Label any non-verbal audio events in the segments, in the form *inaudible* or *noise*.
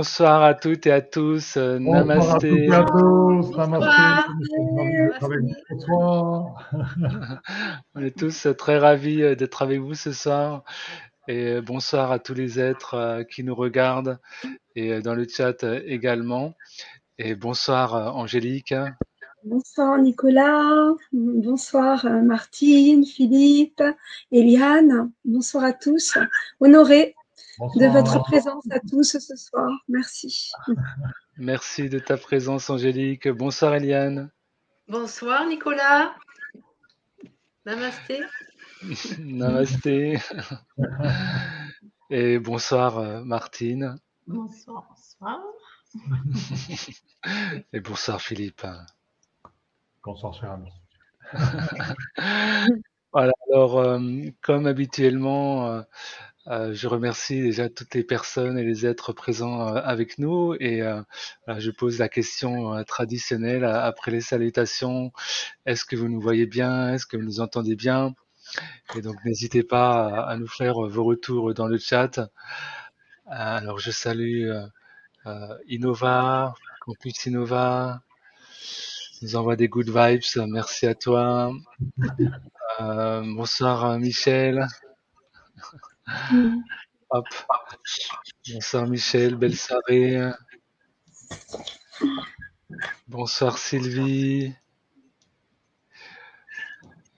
bonsoir à toutes et à tous. Euh, Bonsoir Namasté. à tous. Bonsoir. Namasté. *laughs* On est tous très ravis euh, d'être avec vous ce soir. Et euh, bonsoir à tous les êtres qui nous regardent et dans le chat également. Et bonsoir Angélique. Bonsoir Nicolas, bonsoir Martine, Philippe, Eliane, bonsoir à tous. Honoré de votre présence à tous ce soir. Merci. Merci de ta présence Angélique. Bonsoir Eliane. Bonsoir Nicolas. Namasté. *laughs* Namasté. *laughs* Et bonsoir euh, Martine. Bonsoir, bonsoir. *laughs* Et bonsoir Philippe. Bonsoir, cher ami. Voilà, alors euh, comme habituellement, euh, euh, je remercie déjà toutes les personnes et les êtres présents euh, avec nous et euh, je pose la question traditionnelle après les salutations. Est-ce que vous nous voyez bien? Est-ce que vous nous entendez bien? Et donc n'hésitez pas à, nous faire vos retours dans le chat. Alors je salue Innova, Campus Innova, nous envoie des good vibes, merci à toi. Bonsoir euh, *laughs* Hop. Bonsoir Michel, belle soirée. Bonsoir Sylvie.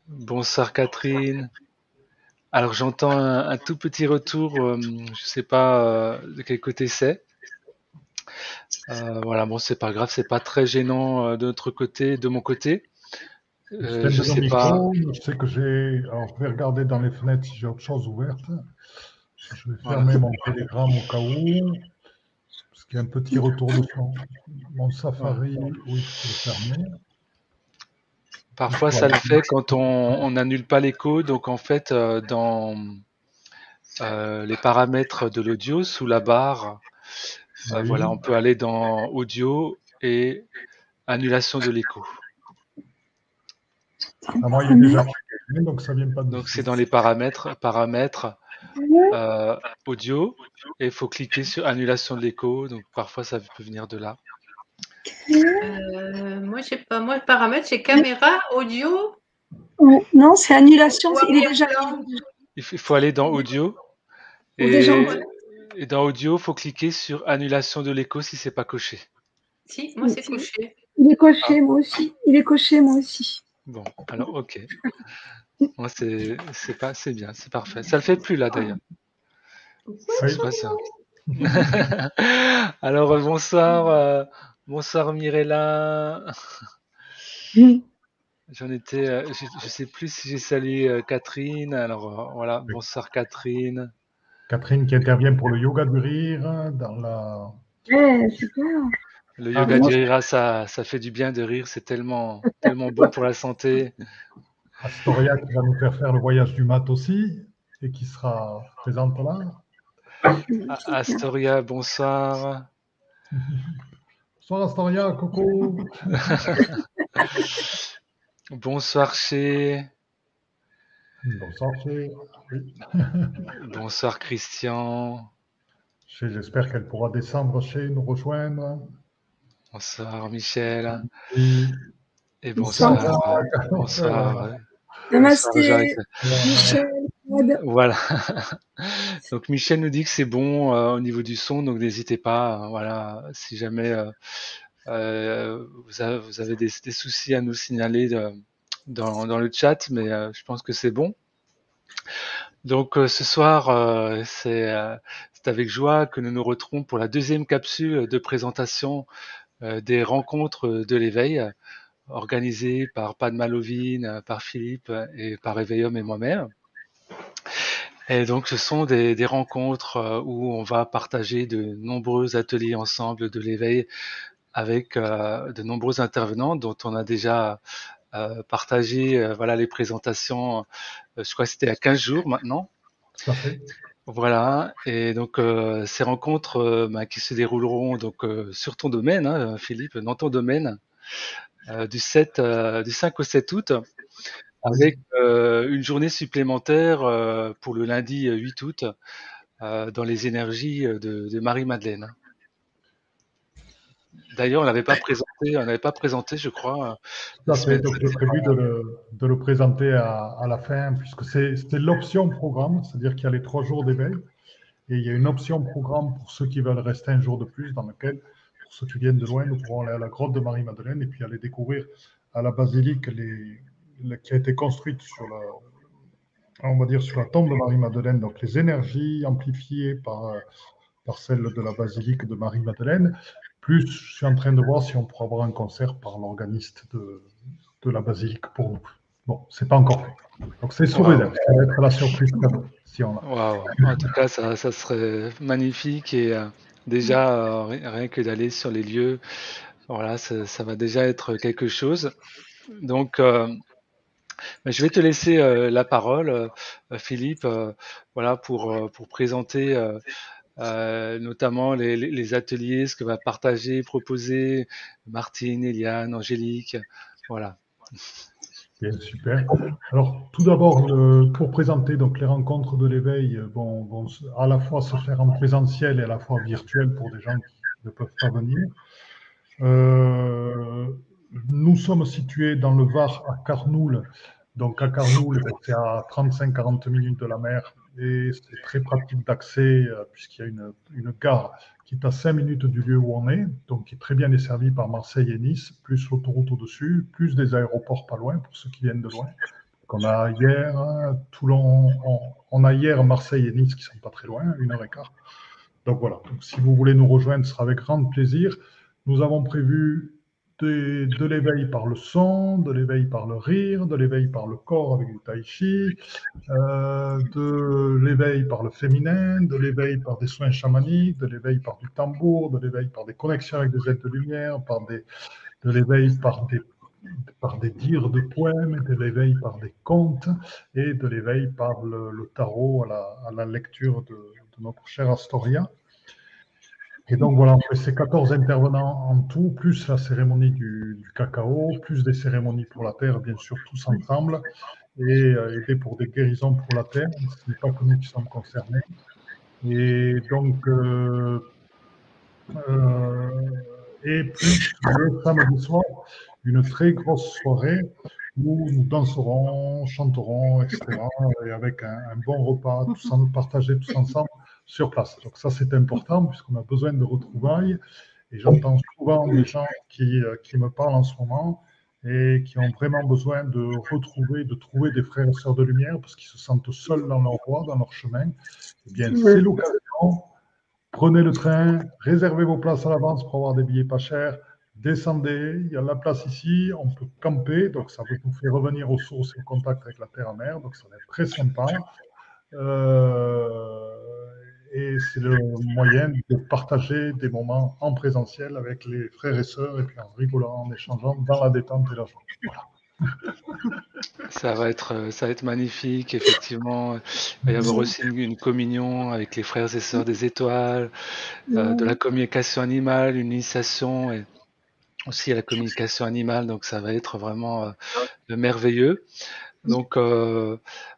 Bonsoir Catherine. Alors j'entends un, un tout petit retour, euh, je sais pas euh, de quel côté c'est. Euh, voilà, bon c'est pas grave, c'est pas très gênant de notre côté, de mon côté. Je sais pas. Je sais que j'ai. Alors, je vais regarder dans les fenêtres si j'ai autre chose ouverte. Je vais Voilà. fermer mon télégramme au cas où. Parce qu'il y a un petit retour de son. Mon Safari, oui, je vais le fermer. Parfois, ça le fait quand on n'annule pas l'écho. Donc, en fait, euh, dans euh, les paramètres de l'audio, sous la barre, euh, Oui. voilà, on peut aller dans audio et annulation de l'écho. Ah, moi, il est déjà donc ça vient pas de Donc, c'est dans les paramètres, paramètres euh, audio et il faut cliquer sur annulation de l'écho. Donc, parfois, ça peut venir de là. Euh, moi, je sais pas. Moi, le paramètre, c'est caméra, audio. Non, c'est annulation. c'est- Il est déjà. Il faut il faut aller dans audio et dans audio, il faut cliquer sur annulation de l'écho si c'est pas coché. Si, moi, c'est coché. Il est coché, moi aussi. Il est coché, moi aussi. Bon, alors ok. Moi, c'est c'est pas c'est bien, c'est parfait. Ça le fait plus là d'ailleurs. Oui. C'est pas ça. *laughs* Alors euh, bonsoir, euh, bonsoir Mirella. *laughs* J'en étais, euh, je, je sais plus si j'ai salué euh, Catherine. Alors euh, voilà, Oui. bonsoir Catherine. Catherine qui intervient pour le yoga du rire dans la. Ouais, super. Le Ah, yoga moi- du rire, ah, ça, ça fait du bien de rire. C'est tellement, tellement bon pour la santé. *laughs* Astoria qui va nous faire faire le voyage du mat aussi et qui sera présente là. A- Astoria, bonsoir. Bonsoir Astoria, coucou. *laughs* Bonsoir chez. Bonsoir chez. Oui. *laughs* Bonsoir Christian. Chez- J'espère qu'elle pourra descendre chez nous rejoindre. Bonsoir Michel. Et Bonsoir. bonsoir. euh, Bonsoir. Michel. Voilà. *laughs* Donc Michel nous dit que c'est bon euh, au niveau du son, donc n'hésitez pas. euh, voilà, si jamais euh, euh, vous, avez, vous avez des, des soucis à nous signaler de- dans, dans le chat, mais euh, je pense que c'est bon. Donc euh, ce soir, euh, c'est euh, c'est avec joie que nous nous retrouvons pour la deuxième capsule de présentation euh, des rencontres de l'éveil euh, organisées par Padma Lovine, euh, par Philippe euh, et par Éveillum et moi-même. Et donc, ce sont des, rencontres euh, où on va partager de nombreux ateliers ensemble de l'éveil avec euh, de nombreux intervenants dont on a déjà euh, partagé euh, voilà, les présentations. euh, je crois que c'était à 15 jours maintenant. tout à fait. Voilà, et donc euh, ces rencontres euh, bah, qui se dérouleront donc euh, sur ton domaine, hein, Philippe, dans ton domaine, euh, du 7, euh, du 5 au 7 août, avec euh, une journée supplémentaire euh, pour le lundi euh, 8 août euh, dans les énergies de, de Marie-Madeleine. D'ailleurs, on n'avait pas présenté, on n'avait pas présenté, je crois. À fait. Donc, prévu de le, de le présenter à, à la fin, puisque c'est- c'était l'option programme, c'est-à-dire qu'il y a les trois jours d'éveil, et il y a une option programme pour ceux qui veulent rester un jour de plus, dans lequel, pour ceux qui viennent de loin, nous pourrons aller à la grotte de Marie-Madeleine et puis aller découvrir à la basilique les, qui a été construite sur la, on va dire sur la tombe de Marie-Madeleine, donc les énergies amplifiées par, euh, par celles de la basilique de Marie-Madeleine. Plus, je suis en train de voir si on pourra avoir un concert par l'organiste de, de la basilique pour nous. Bon, c'est pas encore fait. Donc c'est sous Wow. Ça va être la surprise cadeau, si on l'a. Waouh. En tout cas, ça, ça serait magnifique et euh, déjà euh, ri- rien que d'aller sur les lieux, voilà, ça, ça va déjà être quelque chose. Donc, euh, je vais te laisser la parole, Philippe, voilà, pour pour présenter. Euh, euh, notamment les, ateliers, ce que va partager, proposer Martine, Eliane, Angélique, voilà. Bien, super. Alors, tout d'abord, le- pour présenter donc les rencontres de l'éveil, euh, vont, vont à la fois se faire en présentiel et à la fois virtuel pour des gens qui ne peuvent pas venir. Euh, nous sommes situés dans le Var à Carnoul. Donc, à Carnoul, ben, c'est à 35-40 minutes de la mer et c'est très pratique d'accès euh, puisqu'il y a une, une gare qui est à 5 minutes du lieu où on est, donc qui est très bien desservie par Marseille et Nice, plus l'autoroute au-dessus, plus des aéroports pas loin pour ceux qui viennent de loin. Donc on a hier Toulon, on, on a hier Marseille et Nice qui sont pas très loin, une heure et quart. Donc voilà, donc si vous voulez nous rejoindre, ce sera avec grand plaisir. Nous avons prévu de, l'éveil par le son, de l'éveil par le rire, de l'éveil par le corps avec du tai chi, euh, de l'éveil par le féminin, de l'éveil par des soins chamaniques, de l'éveil par du tambour, de l'éveil par des connexions avec des êtres de lumière, par des, de l'éveil par des, par des dires de poèmes, de l'éveil par des contes et de l'éveil par le, tarot à la, lecture de notre cher Astoria. Et donc voilà, on fait ces 14 intervenants en tout, plus la cérémonie du, cacao, plus des cérémonies pour la terre, bien sûr, tous ensemble, et euh, aider pour des guérisons pour la terre. Ce n'est pas que nous qui sommes concernés. Et donc, euh, euh, et plus le samedi soir, une très grosse soirée où nous danserons, chanterons, etc. Et avec un, bon repas, tous partagé tous ensemble sur place. Donc ça, c'est important puisqu'on a besoin de retrouvailles. Et j'entends souvent des gens qui, euh, qui me parlent en ce moment et qui ont vraiment besoin de retrouver, de trouver des frères et sœurs de lumière parce qu'ils se sentent seuls dans leur voie, dans leur chemin. Eh bien, c'est l'occasion. Prenez le train, réservez vos places à l'avance pour avoir des billets pas chers. Descendez, il y a la place ici, on peut camper, donc ça vous fait revenir aux sources et au contact avec la terre à mer, donc ça va être très sympa. Euh, et c'est le moyen de partager des moments en présentiel avec les frères et sœurs, et puis en rigolant, en échangeant dans la détente et la joie. Voilà. *laughs* Ça va être, euh, ça va être magnifique, effectivement. Il va y avoir aussi une, une communion avec les frères et sœurs des étoiles, euh, de la communication animale, une initiation et aussi à la communication animale. Donc ça va être vraiment euh, merveilleux. Donc euh,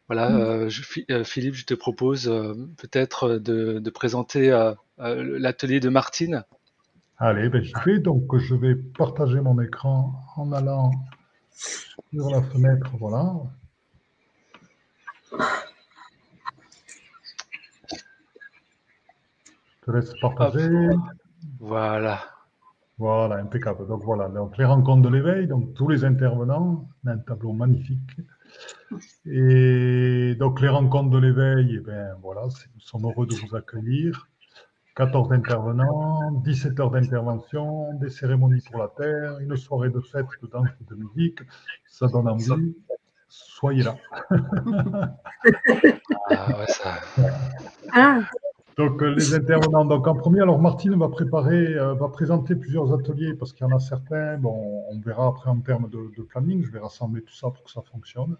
voilà, euh, je, euh, Philippe, je te propose euh, peut-être de, de, présenter euh, l'atelier de Martine. Allez, ben, je vais donc je vais partager mon écran en allant sur la fenêtre, voilà. Je te laisse partager. Voilà. Voilà, impeccable. Donc voilà, donc les rencontres de l'éveil, donc tous les intervenants, un tableau magnifique. Et donc les rencontres de l'éveil, eh ben voilà, nous sommes heureux de vous accueillir. 14 intervenants, 17 heures d'intervention, des cérémonies pour la terre, une soirée de fête, de danse et de musique. Ça donne envie. Soyez là. ah, ouais, ça... ah. Donc les intervenants. Donc en premier, alors Martine va préparer, euh, va présenter plusieurs ateliers parce qu'il y en a certains. Bon, on verra après en termes de, de, planning. Je vais rassembler tout ça pour que ça fonctionne.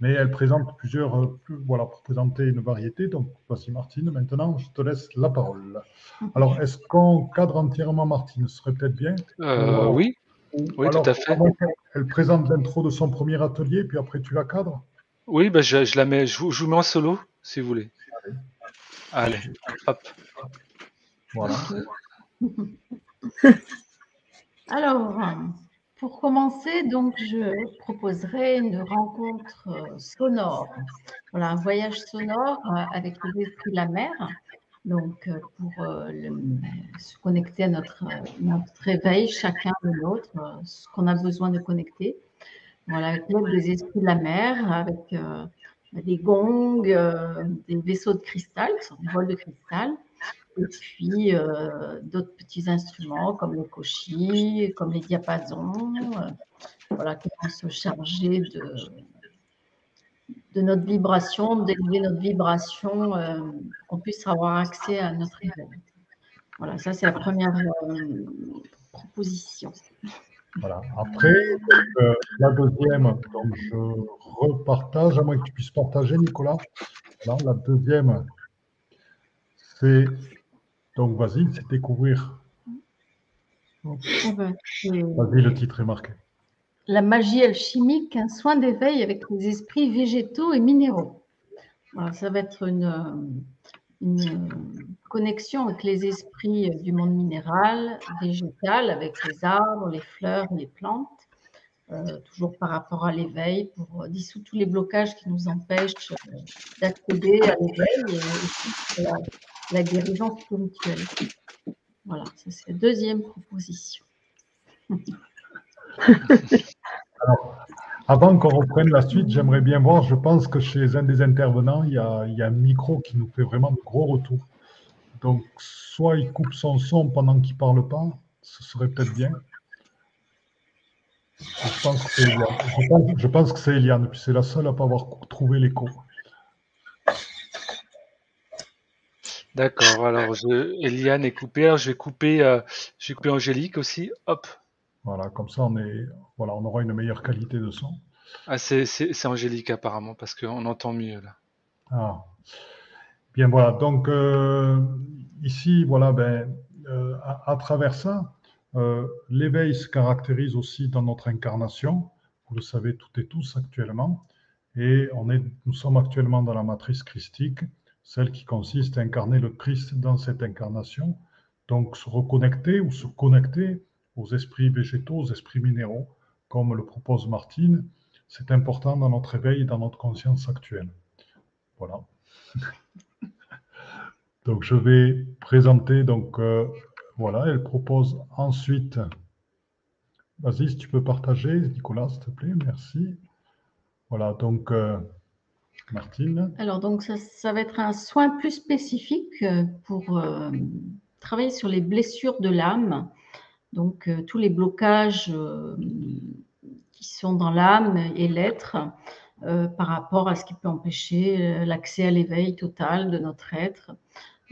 Mais elle présente plusieurs, euh, plus, voilà, pour présenter une variété. Donc voici Martine. Maintenant, je te laisse la parole. Alors, est-ce qu'on cadre entièrement Martine? Ce serait peut-être bien. Euh, Ou, oui. Oui, alors, tout à fait. Elle présente l'intro de son premier atelier, puis après tu la cadres? Oui, ben je, je, la mets. Je vous, je vous mets en solo, si vous voulez. Allez, hop. Voilà. *laughs* Alors, pour commencer, donc, je proposerai une rencontre euh, sonore. Voilà, un voyage sonore euh, avec les esprits de la mer. Donc, euh, pour se connecter à notre, réveil, chacun de l'autre, ce qu'on a besoin de connecter. Voilà, avec l'aide des esprits de la mer, avec des gongs, des vaisseaux de cristal, qui sont des bols de cristal, et puis euh, d'autres petits instruments comme le koshi, comme les diapasons, euh, voilà, qui vont se charger de, de notre vibration, d'élever notre vibration, euh, qu'on puisse avoir accès à notre réveil. Voilà, ça c'est la première euh, proposition. Voilà. Après, euh, la deuxième, donc je repartage, à moins que tu puisses partager, Nicolas. La deuxième, c'est, donc vas-y, c'est découvrir. Ah ben, c'est Vas-y, le titre est marqué. La magie alchimique, un soin d'éveil avec les esprits végétaux et minéraux. Ça va être une, euh, une euh, connexion avec les esprits du monde minéral, végétal, avec les arbres, les fleurs, les plantes, euh, toujours par rapport à l'éveil, pour euh, dissoudre tous les blocages qui nous empêchent euh, d'accéder à l'éveil et aussi la, la guérison spirituelle. Voilà, c'est la deuxième proposition. *laughs* Avant qu'on reprenne la suite, j'aimerais bien voir, je pense que chez un des intervenants, il y a, il y a un micro qui nous fait vraiment de gros retours. Donc, soit il coupe son son pendant qu'il ne parle pas, ce serait peut-être bien. Je pense que c'est Eliane. Je pense, je pense que c'est Eliane, puis c'est la seule à ne pas avoir trouvé l'écho. D'accord. Alors, je, Eliane est coupée. Alors, je vais couper, euh, je vais couper Angélique aussi. Hop. Voilà, comme ça, on, est, voilà, on aura une meilleure qualité de son. Ah, c'est, c'est, c'est Angélique apparemment parce qu'on entend mieux là. Ah. Bien, voilà. Donc, euh, ici, voilà, ben, euh, à, à travers ça, euh, l'éveil se caractérise aussi dans notre incarnation. Vous le savez toutes et tous actuellement. Et nous sommes actuellement dans la matrice christique, celle qui consiste à incarner le Christ dans cette incarnation. Donc, se reconnecter ou se connecter aux esprits végétaux, aux esprits minéraux, comme le propose Martine, c'est important dans notre éveil et dans notre conscience actuelle. Voilà. *laughs* Donc je vais présenter, donc euh, voilà, elle propose ensuite, vas-y si tu peux partager, Nicolas, s'il te plaît, merci. Voilà, donc euh, Martine. Alors, donc, ça, va être un soin plus spécifique euh, pour euh, travailler sur les blessures de l'âme. Donc, tous les blocages qui sont dans l'âme et l'être par rapport à ce qui peut empêcher l'accès à l'éveil total de notre être.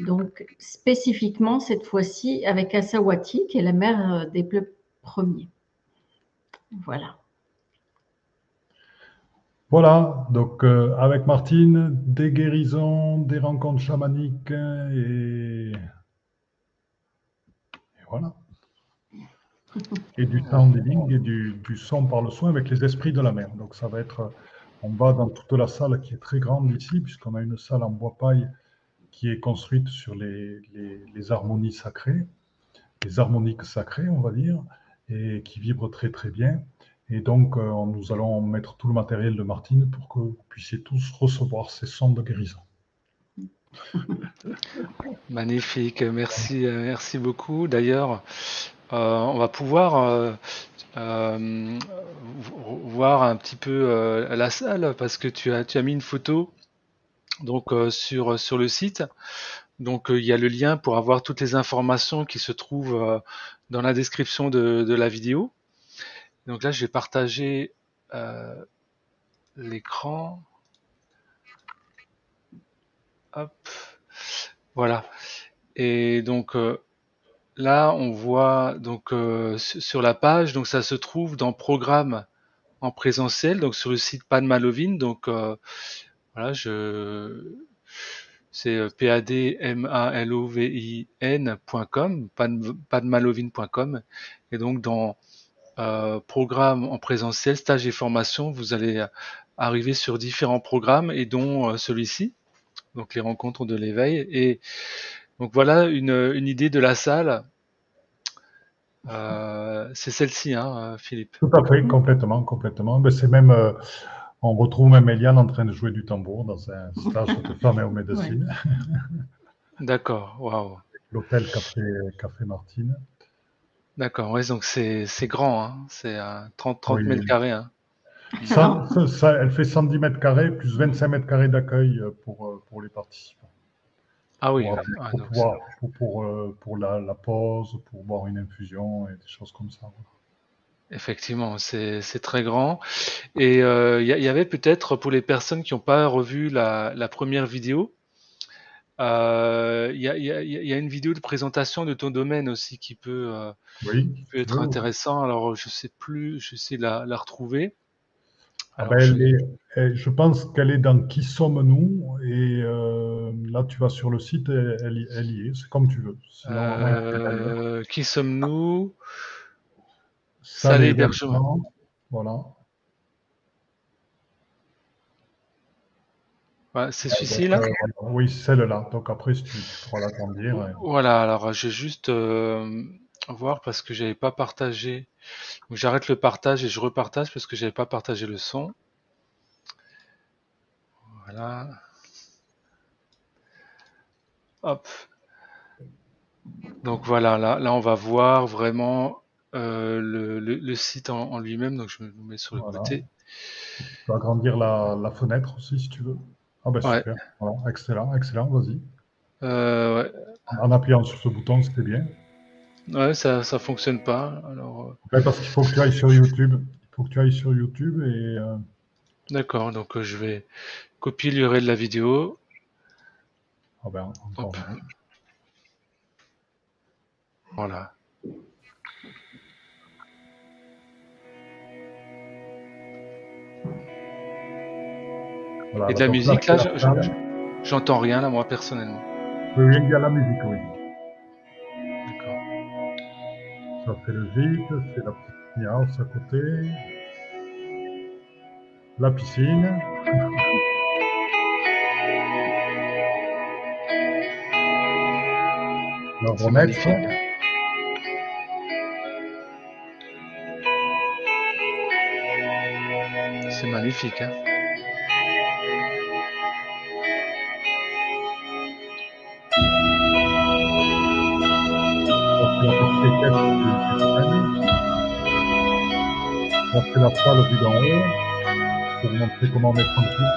Donc, spécifiquement, cette fois-ci, avec Asawati, qui est la mère euh, des bleus premiers. Voilà. Voilà, donc euh, avec Martine, des guérisons, des rencontres chamaniques et, et voilà. *laughs* Et du sound healing et du, du son par le soin avec les esprits de la mer. Donc ça va être, on va dans toute la salle qui est très grande ici, puisqu'on a une salle en bois paille qui est construite sur les, les, harmonies sacrées, les harmoniques sacrées, on va dire, et qui vibrent très très bien. Et donc, euh, nous allons mettre tout le matériel de Martine pour que vous puissiez tous recevoir ces sons de guérison. *laughs* Magnifique. Merci, euh, merci beaucoup. D'ailleurs, euh, on va pouvoir voir un petit peu la salle parce que tu as, tu as mis une photo donc euh, sur sur le site. Donc euh, il y a le lien pour avoir toutes les informations qui se trouvent euh, dans la description de, de la vidéo. Donc là, je vais partager euh, l'écran. Hop, voilà. Et donc euh, là, on voit donc euh, su- sur la page, donc ça se trouve dans Programme en présentiel, donc sur le site Padmalovin. Donc euh, voilà, je c'est euh, padmalovin.com, pad- padmalovin.com. Et donc dans euh, programme en présentiel, stage et formation, vous allez euh, arriver sur différents programmes et dont celui-ci, donc les rencontres de l'éveil. Et donc voilà une, idée de la salle. C'est celle-ci, hein, Philippe. Tout à fait, complètement, complètement. Ben, c'est même, on retrouve même Eliane en train de jouer du tambour dans un stage *laughs* de aux médecines, *laughs* D'accord, waouh. l'hôtel Café, Café Martine. D'accord, ouais, donc c'est grand, hein. C'est euh, 30, 30 Oui. mètres carrés. Hein. Ça, ça- ça- elle fait 110 mètres carrés plus 25 mètres carrés d'accueil euh, pour, euh, pour les participants. Ah oui, Pour, ah, pour donc pouvoir- pour, euh, pour la, la pause, pour boire une infusion et des choses comme ça. voilà. Effectivement, c'est très grand. Et euh, il y, il y avait peut-être pour les personnes qui n'ont pas revu la, la première vidéo, euh, il y, a, il y a- il y a une vidéo de présentation de ton domaine aussi qui peut, euh, Oui, qui peut être Oui. intéressant. Alors je sais plus, je sais la, la retrouver. Ah ben, je- est- pense qu'elle est dans Qui sommes-nous? Et euh, là, tu vas sur le site, elle, elle y- est. C'est comme tu veux. Sinon, euh, qui sommes-nous? Salle hébergement. Voilà. Ouais, c'est celui-ci là? Euh. Oui, celle-là. Donc après, si tu, tu pourras l'agrandir. euh, Voilà, alors je vais juste euh, voir parce que j'avais pas partagé. Donc j'arrête le partage et je repartage parce que j'avais pas partagé le son. Voilà. Hop. Donc voilà, là, là on va voir vraiment euh, le, le- le site en, en lui-même. Donc je me mets sur le Voilà. côté. Tu peux agrandir la, la fenêtre aussi, si tu veux. Ah ben Ouais. super. Voilà. Excellent, excellent. Vas-y. Euh, ouais. En appuyant sur ce bouton, c'était bien. Ouais, ça, ça fonctionne pas. Alors, euh, Ouais, parce qu'il faut que tu ailles sur YouTube. Il faut que tu ailles sur YouTube et euh, d'accord. Donc je vais copier l'URL de la vidéo. ah ben, encore. Voilà. Voilà, Et de la musique, là, je- je-. J'entends rien là, moi personnellement. Il y a la musique, oui. D'accord. Ça fait le vide, c'est la petite house à côté. La piscine. *laughs* C'est remettre. magnifique. C'est magnifique, hein. On fait la salle vue d'en haut pour montrer comment est tranquille.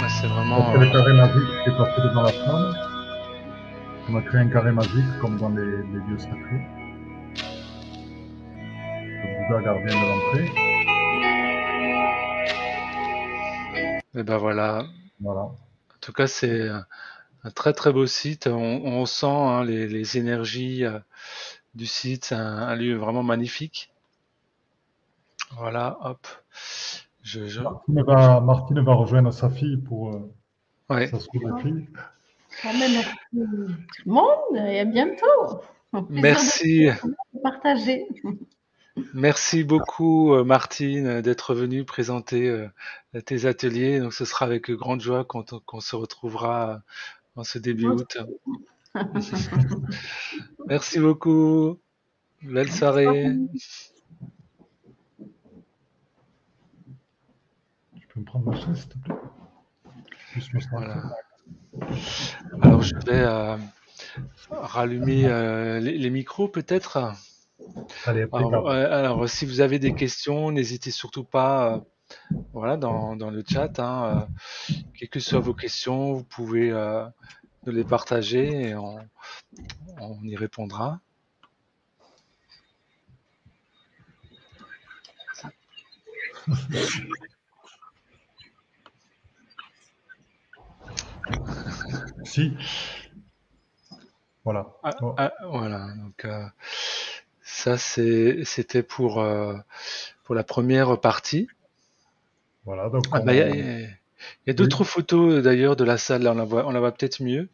Ouais, c'est vraiment. fait le euh, carré magique qui est passé devant la femme. On a créé un carré magique comme dans les, les lieux sacrés. Le Bouddha gardien de l'entrée. Et ben voilà. Voilà. En tout cas, c'est un, très très beau site. On, on sent hein, les, les énergies euh, du site. C'est un, un lieu vraiment magnifique. Voilà, hop. Je, je... Martine va, Martine va rejoindre sa fille pour euh, Ouais. sa seconde fille. Monde et à bientôt. Merci. partager. Merci beaucoup, euh, Martine, d'être venue présenter euh, tes ateliers. Donc, ce sera avec grande joie qu'on se retrouvera euh, en ce début août. *laughs* Merci beaucoup. Belle soirée. Tu peux me prendre ma chaise, s'il te plaît? Juste me centrer. Voilà. Alors, je vais euh, rallumer euh, les, les micros, peut-être. Allez, Alors, si vous avez des questions, n'hésitez surtout pas, euh, voilà, dans, dans le chat. Hein, euh, quelles que soient vos questions, vous pouvez euh, nous les partager et on, on y répondra. Si. Voilà. Ah, Bon. ah, voilà. Donc, euh, ça, c'était pour euh, pour la première partie. Voilà, donc Ah, on- bah, il y a, il y a d'autres photos d'ailleurs de la salle. Là, on la voit, on la voit peut-être mieux.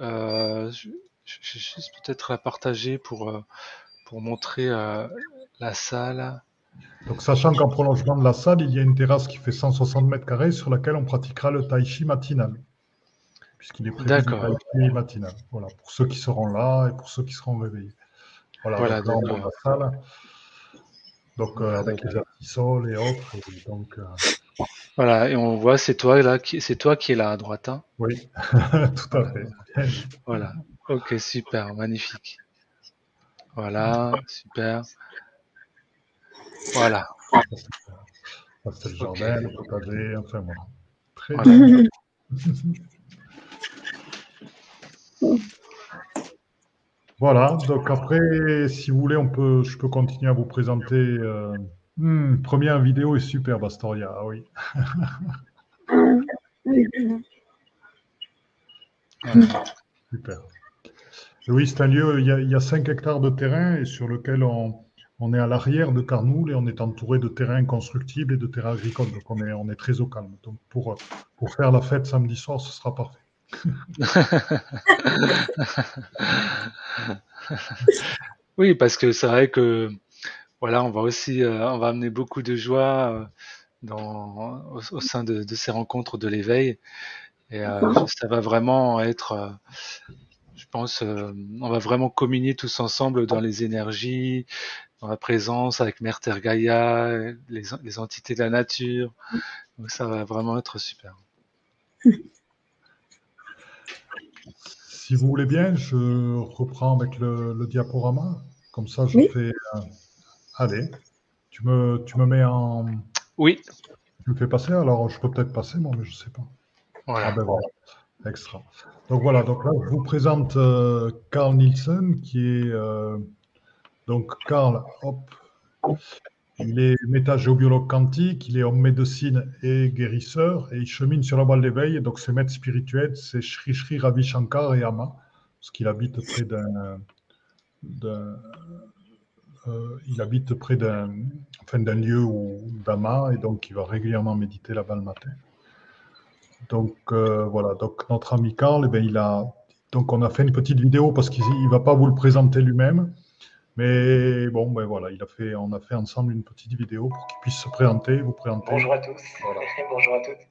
Euh, je, je- je vais juste peut-être la partager pour euh, pour montrer euh, la salle. Donc, sachant qu'en prolongement de la salle, il y a une terrasse qui fait 160 mètres carrés sur laquelle on pratiquera le tai chi matinal. Puisqu'il est prévu D'accord. tai chi matinal. Voilà, pour ceux qui seront là et pour ceux qui seront réveillés. Voilà, Voilà, donc voit la salle. Donc, euh, avec les artisols et autres. et donc, euh, Voilà, et on voit, c'est toi là, qui, c'est toi qui es là à droite. hein. oui, *laughs* tout à fait. Voilà. Ok, super, magnifique. Voilà, super. Voilà. Ça, c'est le jardin, le potager, enfin voilà. Très Voilà. bien. *laughs* Voilà, donc après, si vous voulez, on peut, je peux continuer à vous présenter. euh, hmm, première vidéo est superbe, Astoria, ah oui. Oui, *laughs* Voilà. Super. Et oui, c'est un lieu, il y, a, il y a 5 hectares de terrain et sur lequel on, on est à l'arrière de Carnoul et on est entouré de terrains constructibles et de terrains agricoles. Donc on est, on est très au calme. Donc pour, pour faire la fête samedi soir, ce sera parfait. Oui, parce que c'est vrai que voilà, on va aussi, euh, on va amener beaucoup de joie euh, dans, au, au sein de, de ces rencontres de l'éveil. Et euh, ça va vraiment être, euh, je pense, on va vraiment communier tous ensemble dans les énergies, dans la présence avec Mère Terre Gaïa, les, les entités de la nature. Donc ça va vraiment être super. *laughs* Si vous voulez bien, je reprends avec le, le diaporama. Comme ça, je Oui. fais. euh, allez, tu me, tu me mets en. Oui, Tu me fais passer Alors, je peux peut-être passer, moi, mais je ne sais pas. Ah voilà. ben voilà, extra. Donc voilà, donc là, je vous présente euh, Carl Nielsen, qui est. euh, donc, Carl, hop, il est métagéobiologue quantique, il est homme médecine et guérisseur, et il chemine sur la voie de l'éveil. Donc, ses maîtres spirituels, c'est Sri Sri Ravi Shankar et Ama, parce qu'il habite près d'un. euh, il habite près d'un enfin, lieu d'Ama, et donc il va régulièrement méditer là-bas le matin. Donc euh, voilà, donc notre ami Carl, eh ben, il a, donc on a fait une petite vidéo parce qu'il ne va pas vous le présenter lui-même, mais bon, ben voilà, il a fait, on a fait ensemble une petite vidéo pour qu'il puisse se présenter, vous présenter. Bonjour à tous. Voilà. *laughs* Bonjour à toutes.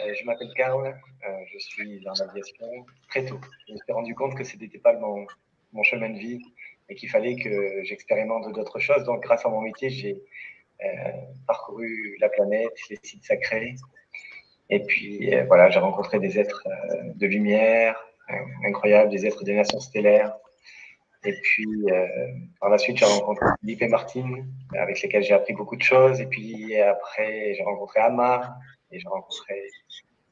Euh, je m'appelle Karl. Euh, je suis dans l'aviation très tôt. Je me suis rendu compte que ce n'était pas mon, mon chemin de vie et qu'il fallait que j'expérimente d'autres choses. Donc, grâce à mon métier, j'ai euh, parcouru la planète, les sites sacrés. Et puis, voilà, j'ai rencontré des êtres de lumière incroyables, des êtres des nations stellaires. Et puis, euh, par la suite, j'ai rencontré Philippe et Martine, avec lesquels j'ai appris beaucoup de choses. Et puis après, j'ai rencontré Amma et j'ai rencontré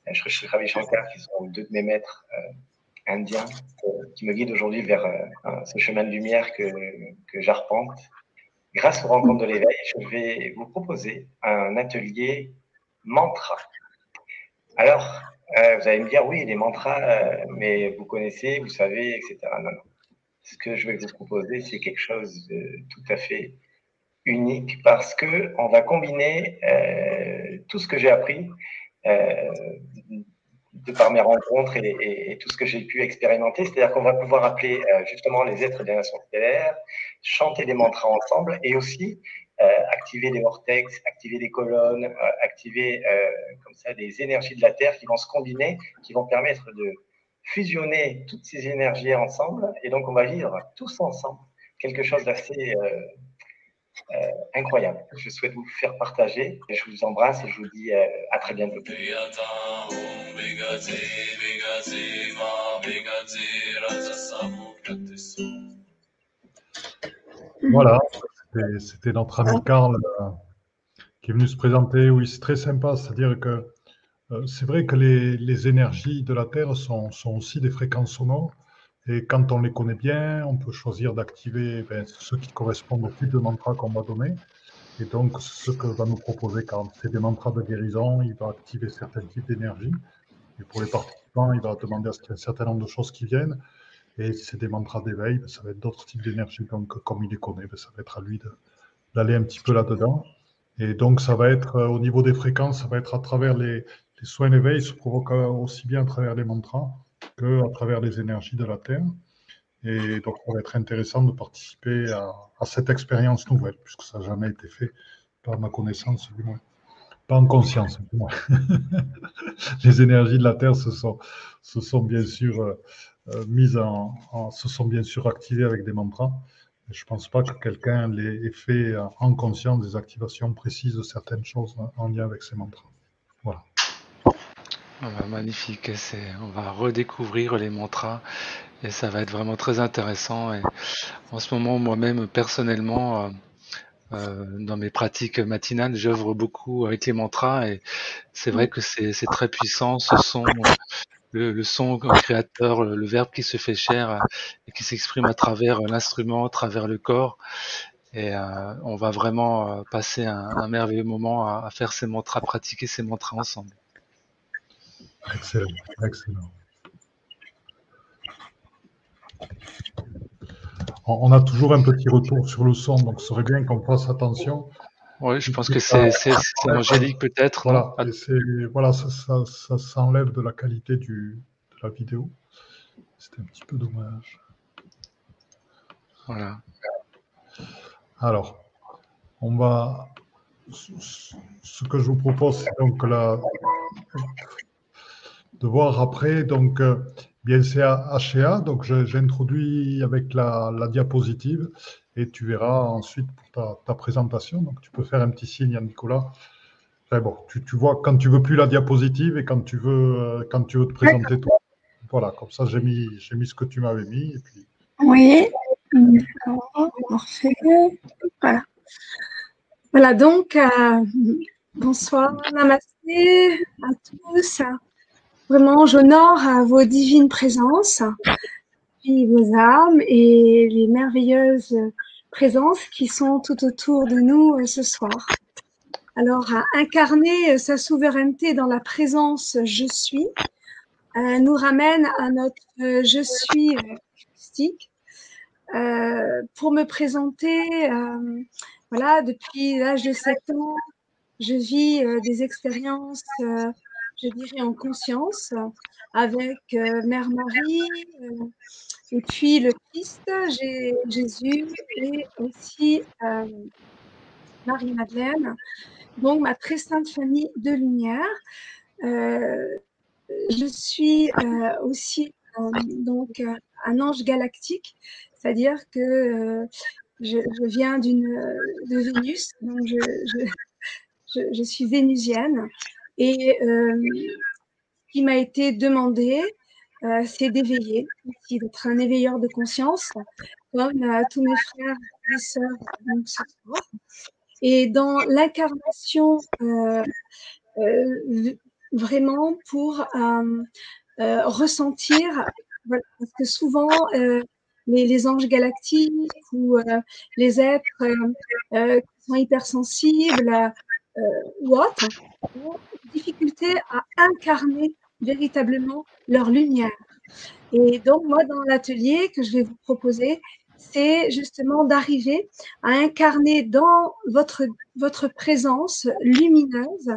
euh, Shri Shri Ravi Shankar, qui sont deux de mes maîtres euh, indiens, euh, qui me guident aujourd'hui vers ce chemin de lumière que, que j'arpente. Grâce aux rencontres de l'éveil, je vais vous proposer un atelier mantra. Alors, vous allez me dire, oui, les mantras, mais vous connaissez, vous savez, etc. Non, non. Ce que je vais vous proposer, c'est quelque chose de tout à fait unique parce que on va combiner euh, tout ce que j'ai appris euh, de par mes rencontres et, tout ce que j'ai pu expérimenter. C'est-à-dire qu'on va pouvoir appeler euh, justement les êtres des nations stellaires, chanter des mantras ensemble et aussi activer des vortex, activer des colonnes, activer comme ça des énergies de la Terre qui vont se combiner, qui vont permettre de fusionner toutes ces énergies ensemble. Et donc, on va vivre tous ensemble quelque chose d'assez euh, euh, incroyable. Je souhaite vous faire partager. Je vous embrasse et je vous dis euh, à très bientôt. Voilà, c'était- notre ami Karl euh, qui est venu se présenter. Oui, c'est très sympa, c'est-à-dire que c'est vrai que les, les énergies de la Terre sont, sont aussi des fréquences sonores. Et quand on les connaît bien, on peut choisir d'activer ben, ceux qui correspondent au type de mantra qu'on va donner. Et donc, ce que va nous proposer Karl, c'est des mantras de guérison. Il va activer certains types d'énergie. Et pour les participants, il va demander à ce qu'il y ait un certain nombre de choses qui viennent. Et si c'est des mantras d'éveil, ben, ça va être d'autres types d'énergie. Donc, comme il les connaît, ben, ça va être à lui d'aller un petit peu là-dedans. Et donc, ça va être euh, au niveau des fréquences, ça va être à travers les, les soins d'éveil, se provoquent aussi bien à travers les mantras que à travers les énergies de la Terre. Et donc, ça va être intéressant de participer à, cette expérience nouvelle, puisque ça n'a jamais été fait pas à ma connaissance du moins. Pas en conscience du moins. *laughs* Les énergies de la Terre se sont, bien sûr euh, euh, mises en, se sont bien sûr activées avec des mantras. Je ne pense pas que quelqu'un l'ait fait en conscience des activations précises de certaines choses en lien avec ces mantras. Voilà. Ah bah, magnifique, c'est, on va redécouvrir les mantras et ça va être vraiment très intéressant. Et en ce moment, moi-même, personnellement, euh, euh, dans mes pratiques matinales, j'œuvre beaucoup avec les mantras et c'est vrai que c'est, c'est très puissant. Ce son, le, le son créateur, le, verbe qui se fait chair et qui s'exprime à travers l'instrument, à travers le corps. Et euh, on va vraiment euh, passer un, un merveilleux moment à, à faire ces mantras, pratiquer ces mantras ensemble. Excellent, excellent. On a toujours un petit retour sur le son, donc ce serait bien qu'on fasse attention. Oui, je pense que c'est, c'est, c'est angélique peut-être. Voilà, c'est- voilà ça, ça, ça s'enlève de la qualité du, de la vidéo. C'était un petit peu dommage. Voilà. Alors, on va. Ce que je vous propose, c'est donc la, de voir après. Donc, euh, bien c'est HA. Donc, j'introduis avec la, diapositive et tu verras ensuite pour ta, ta présentation. Donc, tu peux faire un petit signe à Nicolas. Enfin, bon, tu, tu vois quand tu veux plus la diapositive et quand tu veux, euh, quand tu veux te présenter toi. Voilà, comme ça, j'ai mis, mis ce que tu m'avais mis. Et puis, Oui. Voilà. Voilà, donc, euh, bonsoir, namasté à tous. Vraiment, j'honore vos divines présences, puis vos âmes et les merveilleuses présences qui sont tout autour de nous euh, ce soir. Alors, incarner euh, sa souveraineté dans la présence je suis euh, nous ramène à notre je suis mystique. Euh, pour me présenter, voilà, depuis l'âge de 7 ans, je vis des expériences, je dirais en conscience, avec euh, Mère Marie, euh, et puis le Christ, Jésus, et aussi euh, Marie-Madeleine, donc ma très sainte famille de lumière. Je suis aussi donc un ange galactique, c'est-à-dire que je, viens d'une de Vénus, donc je suis vénusienne et euh, ce qui m'a été demandé, euh, c'est d'éveiller, d'être un éveilleur de conscience, comme euh, tous mes frères et sœurs. Et dans l'incarnation vraiment pour ressentir, parce que souvent les, anges galactiques ou les êtres qui sont hypersensibles ou autres difficultés à incarner véritablement leur lumière. Et donc moi dans l'atelier que je vais vous proposer, c'est justement d'arriver à incarner dans votre, votre présence lumineuse,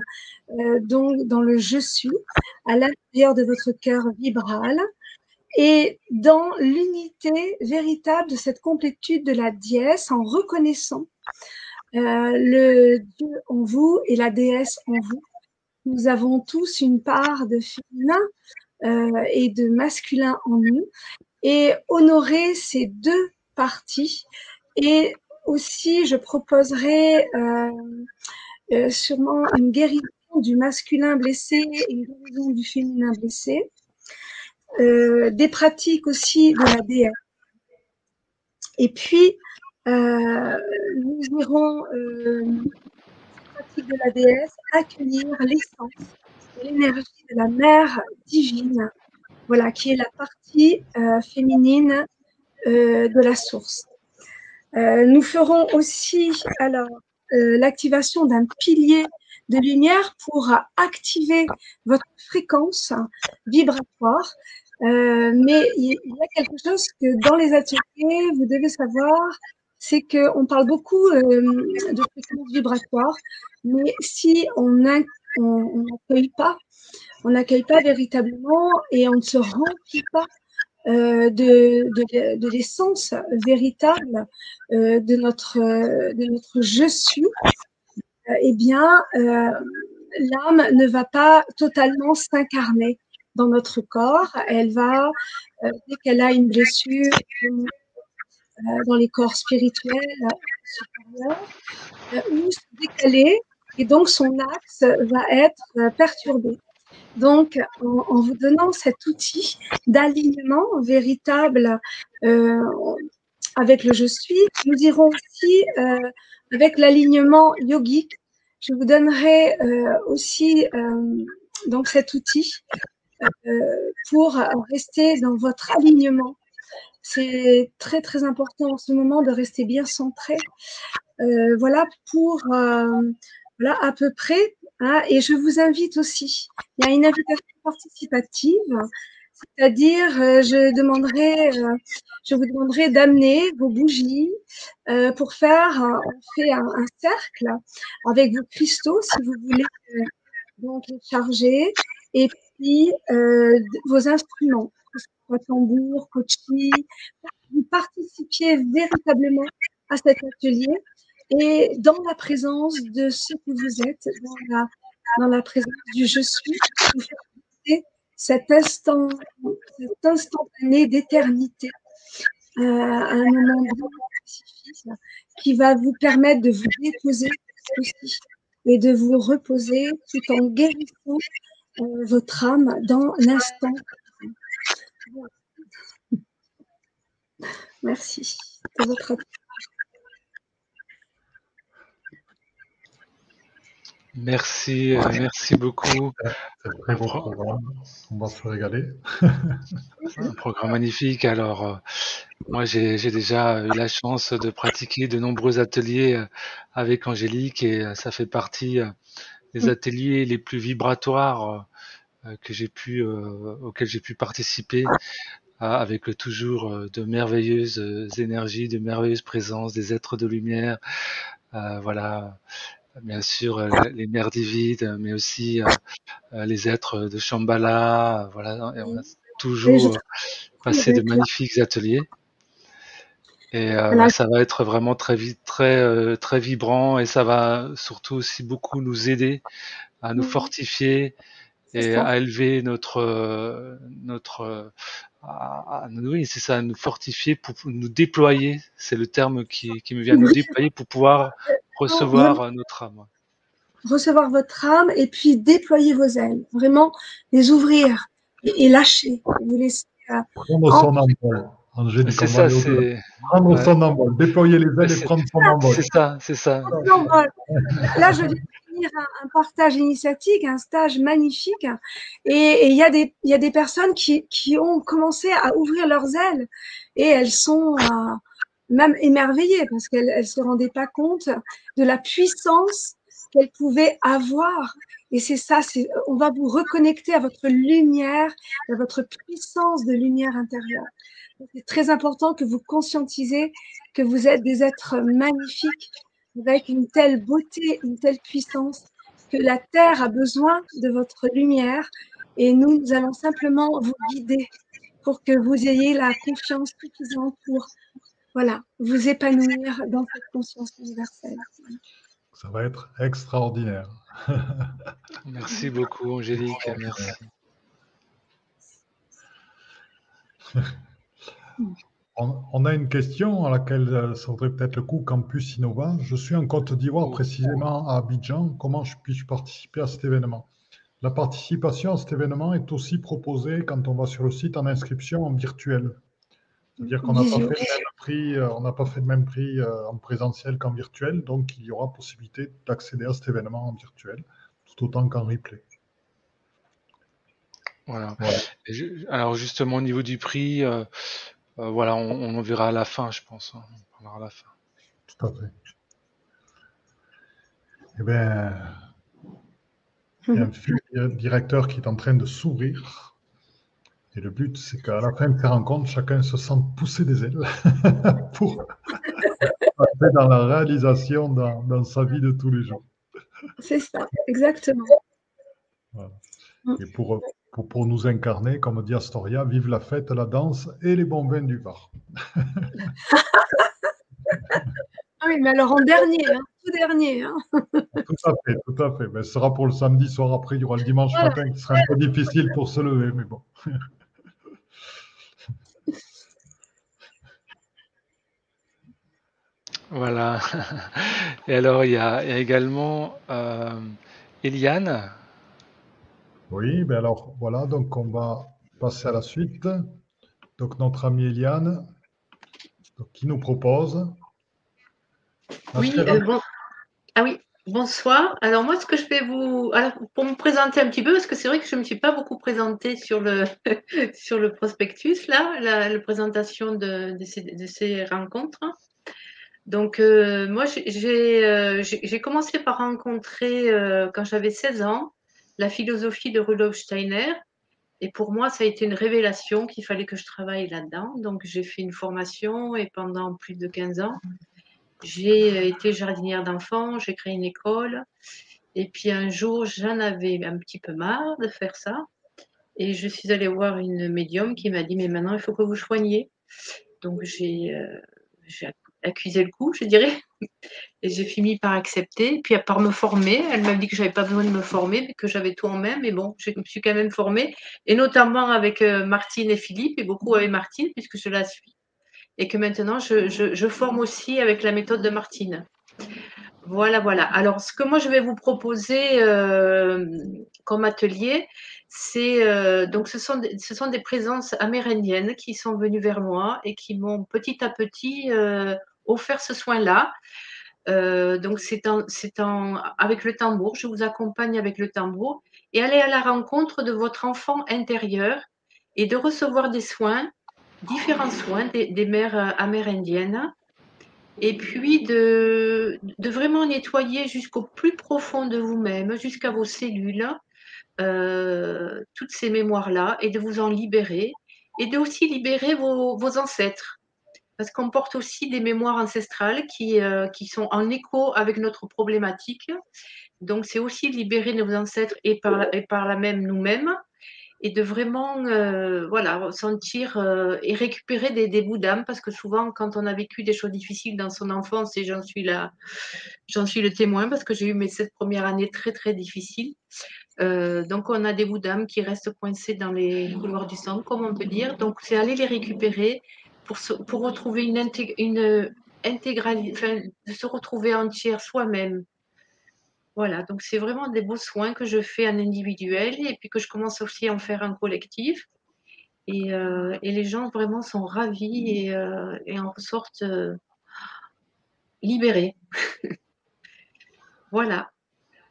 euh, donc dans le je suis, à l'intérieur de votre cœur vibral, et dans l'unité véritable de cette complétude de la dièse en reconnaissant euh, le Dieu en vous et la déesse en vous. Nous avons tous une part de féminin euh, et de masculin en nous et honorer ces deux parties. Et aussi, je proposerai euh, euh, sûrement une guérison du masculin blessé et une guérison du féminin blessé. Des pratiques aussi de la déesse. Et puis, nous irons, de la déesse, accueillir l'essence, l'énergie de la mère divine, voilà, qui est la partie euh, féminine euh, de la source. Euh, nous ferons aussi alors l'activation d'un pilier de lumière pour activer votre fréquence vibratoire. Mais il y a quelque chose que dans les ateliers, vous devez savoir, c'est qu'on parle beaucoup euh, de fréquence vibratoire, mais si on n'accueille pas, on n'accueille pas véritablement et on ne se remplit pas euh, de, l'essence véritable euh, de notre je suis. eh bien, l'âme ne va pas totalement s'incarner dans notre corps. Elle va, dès qu'elle a une blessure dans les corps spirituels supérieurs, ou se décaler, et donc son axe va être perturbé. Donc, en, vous donnant cet outil d'alignement véritable euh, avec le je suis, nous irons aussi euh, avec l'alignement yogique. Je vous donnerai euh, aussi donc cet outil pour rester dans votre alignement. C'est très très important en ce moment de rester bien centré. voilà pour voilà à peu près Hein, et je vous invite aussi, il y a une invitation participative, c'est-à-dire euh, je demanderai, euh, je vous demanderai d'amener vos bougies euh, pour faire, on fait un, cercle avec vos cristaux si vous voulez donc charger, et puis vos instruments, tambour, coaching, vous participiez véritablement à cet atelier et dans la présence de ce que vous êtes, dans la, présence du je suis, vous faites cet instant, cet instantané d'éternité euh, un moment spécifique qui va vous permettre de vous déposer et de vous reposer tout en guérissant euh, votre âme dans l'instant. *laughs* Merci votre attention. Merci, euh, merci beaucoup. C'est un très beau programme. On va se régaler. un programme magnifique. Alors, euh, moi, j'ai déjà eu la chance de pratiquer de nombreux ateliers euh, avec Angélique et ça fait partie des ateliers les plus vibratoires que j'ai pu, auxquels j'ai pu participer avec toujours de merveilleuses énergies, de merveilleuses présences, des êtres de lumière, voilà, bien sûr euh, les mers divides, mais aussi euh, euh, les êtres de Shambhala. Voilà, et on a toujours passé de magnifiques ateliers. Et ça va être vraiment très très très vibrant et ça va surtout aussi beaucoup nous aider à nous fortifier et à élever notre notre à, oui c'est ça nous fortifier pour nous déployer c'est le terme qui, qui me vient nous déployer pour pouvoir recevoir notre âme. Recevoir votre âme et puis déployer vos ailes. Vraiment les ouvrir et, lâcher. Vous laisser. Euh, prendre son envol. C'est ça, c'est. Prendre son envol. Déployer les ailes et prendre son envol. C'est ça, c'est ça. Là, je vais un, partage initiatique, un stage magnifique. Et il y, a des, personnes qui, ont commencé à ouvrir leurs ailes et elles sont. Euh, même émerveillée parce qu'elle ne se rendait pas compte de la puissance qu'elle pouvait avoir. Et c'est ça, on va vous reconnecter à votre lumière, à votre puissance de lumière intérieure. C'est très important que vous conscientisez que vous êtes des êtres magnifiques, avec une telle beauté, une telle puissance, que la Terre a besoin de votre lumière et nous, nous allons simplement vous guider pour que vous ayez la confiance suffisante pour voilà, vous épanouir dans cette conscience universelle. Ça va être extraordinaire. *laughs* Merci beaucoup, Angélique. Merci. *laughs* On, a une question à laquelle euh, ça vaudrait peut-être le coup Campus Innova. Je suis en Côte d'Ivoire, précisément à Abidjan. Comment je puis participer à cet événement? La participation à cet événement est aussi proposée quand on va sur le site en inscription en virtuel. C'est-à-dire qu'on n'a pas, fait le même prix, euh, on n'a pas fait le même prix euh, en présentiel qu'en virtuel, donc il y aura possibilité d'accéder à cet événement en virtuel, tout autant qu'en replay. Voilà. alors justement au niveau du prix, euh, voilà, on, en verra à la fin, je pense. Hein. On verra à la fin. Tout à fait. Eh bien, il y a un directeur qui est en train de s'ouvrir. Et le but, c'est qu'à la fin de ces rencontres, chacun se sente pousser des ailes *laughs* pour passer dans la réalisation dans, sa vie de tous les jours. C'est ça, exactement. Et pour, pour, nous incarner, comme dit Astoria, vive la fête, la danse et les bons vins du Var. ah oui, mais alors en dernier, hein, tout dernier. Hein. Tout à fait, tout à fait. Ben, ce sera pour le samedi soir. Après, il y aura le dimanche matin qui sera un peu difficile pour se lever, mais bon. Voilà. Et alors, il y a, il y a également euh, Eliane. Oui, ben alors voilà, donc on va passer à la suite. Donc notre amie Eliane, donc, qui nous propose. Oui, euh, bon. Ah oui, bonsoir. Alors moi, ce que je vais vous, alors, pour me présenter un petit peu, parce que c'est vrai que je ne me suis pas beaucoup présentée sur le *laughs* sur le prospectus là, la, la présentation de, de, ces, de ces rencontres. Donc, euh, moi, euh, j'ai commencé par rencontrer, quand j'avais 16 ans, la philosophie de Rudolf Steiner. Et pour moi, ça a été une révélation qu'il fallait que je travaille là-dedans. Donc, j'ai fait une formation et pendant plus de 15 ans, j'ai été jardinière d'enfants, j'ai créé une école. Et puis un jour, j'en avais un petit peu marre de faire ça. Et je suis allée voir une médium qui m'a dit, mais maintenant, il faut que vous soigniez. Donc, j'ai accuser le coup, je dirais. Et j'ai fini par accepter, puis à part me former. Elle m'a dit que j'avais pas besoin de me former, que j'avais tout en main. Mais bon, je me suis quand même formée, et notamment avec euh, Martine et Philippe, et beaucoup avec Martine, puisque je la suis. Et que maintenant, je, je, forme aussi avec la méthode de Martine. Voilà, voilà. Alors, ce que moi, je vais vous proposer euh, comme atelier, c'est euh, donc ce sont, des, ce sont des présences amérindiennes qui sont venues vers moi et qui m'ont petit à petit offert ce soin-là. Euh, donc c'est avec le tambour, je vous accompagne avec le tambour et aller à la rencontre de votre enfant intérieur et de recevoir des soins, différents soins des, mères euh, amérindiennes et puis de, vraiment nettoyer jusqu'au plus profond de vous-même, jusqu'à vos cellules, euh, toutes ces mémoires-là et de vous en libérer et de aussi libérer vos ancêtres parce qu'on porte aussi des mémoires ancestrales qui, euh, qui sont en écho avec notre problématique. Donc, c'est aussi libérer nos ancêtres et par, et par là même nous-mêmes et de vraiment euh, voilà, ressentir euh, et récupérer des, des bouts d'âme parce que souvent, quand on a vécu des choses difficiles dans son enfance, et j'en suis, là, j'en suis le témoin parce que j'ai eu mes sept premières années très, très difficiles. donc, on a des bouts d'âme qui restent coincés dans les couloirs du sang, comme on peut dire. Donc, c'est aller les récupérer pour, retrouver une, intégralité, de se retrouver entière soi-même. Voilà, donc c'est vraiment des beaux soins que je fais en individuel et puis que je commence aussi à en faire en collectif. Et, euh, les gens vraiment sont ravis et, euh, en sortent euh, libérés. *laughs* voilà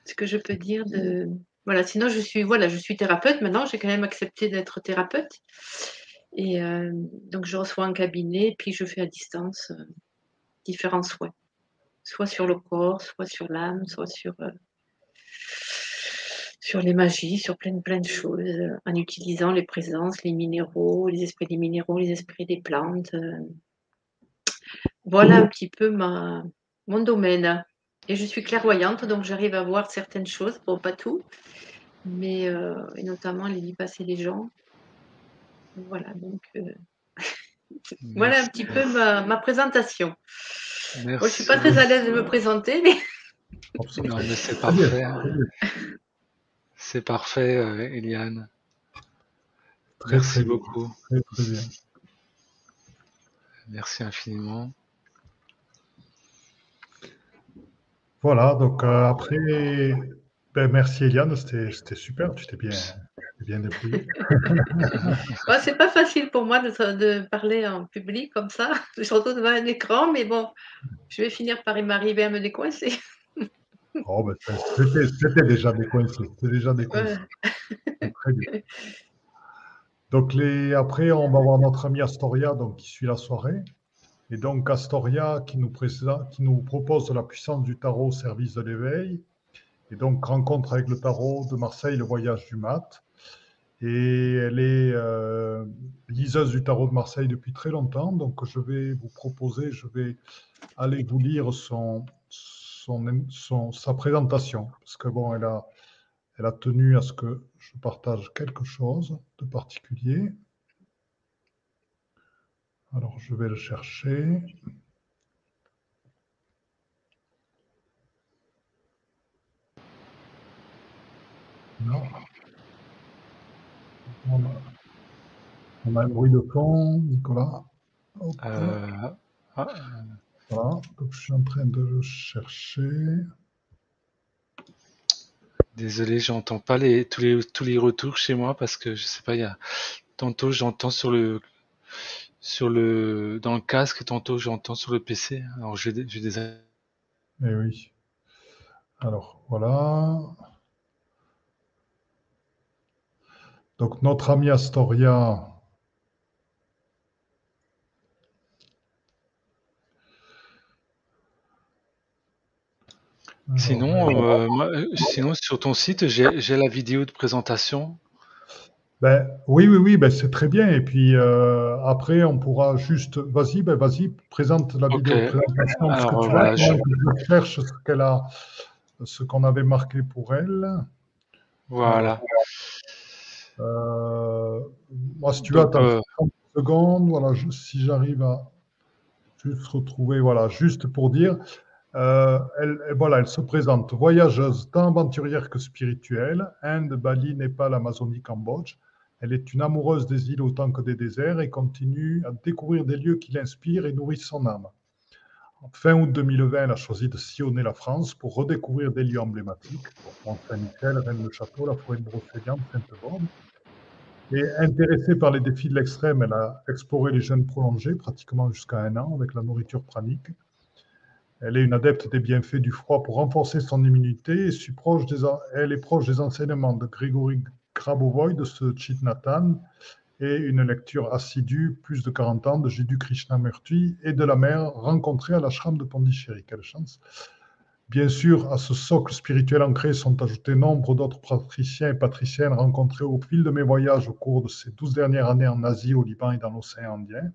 ce que je peux dire de. Voilà, sinon je suis, voilà, je suis thérapeute maintenant, j'ai quand même accepté d'être thérapeute. Et euh, donc, je reçois un cabinet, puis je fais à distance euh, différents soins, soit sur le corps, soit sur l'âme, soit sur, euh, sur les magies, sur plein, plein de choses, en utilisant les présences, les minéraux, les esprits des minéraux, les esprits des plantes. Voilà un petit peu ma, mon domaine. Et je suis clairvoyante, donc j'arrive à voir certaines choses, bon, pas tout, mais notamment les vies passées des gens. Voilà, donc euh, *laughs* voilà un petit peu ma, présentation. Moi, je ne suis pas très à l'aise de me présenter, mais. c'est parfait. Hein. C'est parfait, euh, Eliane. Merci beaucoup. Merci infiniment. Voilà, donc euh, après, ben, merci Eliane, c'était super, tu t'es bien, bien *laughs* c'est pas facile pour moi de, parler en public comme ça, *laughs* surtout devant un écran, mais bon, je vais finir par m'arriver à me décoincer. *laughs* oh, ben, c'était déjà décoincé, c'était déjà décoincé. Très bien. Donc les, après, on va voir notre ami Astoria donc, qui suit la soirée. Et donc Astoria qui nous, qui nous propose la puissance du tarot au service de l'éveil. Et donc rencontre avec le tarot de Marseille, le voyage du mat et elle est euh, liseuse du tarot de Marseille depuis très longtemps. Donc je vais vous proposer, je vais aller vous lire son, son, son, sa présentation, parce que bon, elle a, elle a tenu à ce que je partage quelque chose de particulier. Alors je vais le chercher. Non. On a, un bruit de fond, Nicolas. Euh, ah. Voilà, donc je suis en train de le chercher. Désolé, j'entends pas les, tous, les, tous les retours chez moi parce que je sais pas, il y a tantôt j'entends sur le sur le dans le casque, tantôt j'entends sur le PC. Alors j'ai des, des Eh oui. Alors voilà. Donc notre ami Astoria. Sinon, euh, euh, sinon sur ton site, j'ai la vidéo de présentation. Ben, oui, oui, oui, ben, c'est très bien. Et puis euh, après, on pourra juste. Vas-y, ben, vas-y, présente la vidéo de présentation. Parce que tu vois, je... cherche ce qu'elle a, ce qu'on avait marqué pour elle. Voilà. Euh, moi, si tu veux, attends 30 secondes. Voilà, si j'arrive à juste retrouver, voilà, juste pour dire. Euh, elle, voilà, elle se présente voyageuse tant aventurière que spirituelle. Inde, Bali, Népal, Amazonie, Cambodge. Elle est une amoureuse des îles autant que des déserts et continue à découvrir des lieux qui l'inspirent et nourrissent son âme. En fin août 2020, elle a choisi de sillonner la France pour redécouvrir des lieux emblématiques, Mont-Saint-Michel, Rennes-le-Château, la forêt de Brocéliande, Sainte-Borde. Et intéressée par les défis de l'extrême, elle a exploré les jeûnes prolongés, pratiquement jusqu'à un an, avec la nourriture pranique. Elle est une adepte des bienfaits du froid pour renforcer son immunité et elle est proche des enseignements de Grégory Grabovoi de ce Chitnatan et une lecture assidue, plus de 40 ans, de Jiddu Krishnamurti et de la mère rencontrée à l'ashram de Pondichéry. Quelle chance! Bien sûr, à ce socle spirituel ancré sont ajoutés nombre d'autres patriciens et patriciennes rencontrés au fil de mes voyages au cours de ces douze dernières années en Asie, au Liban et dans l'océan Indien.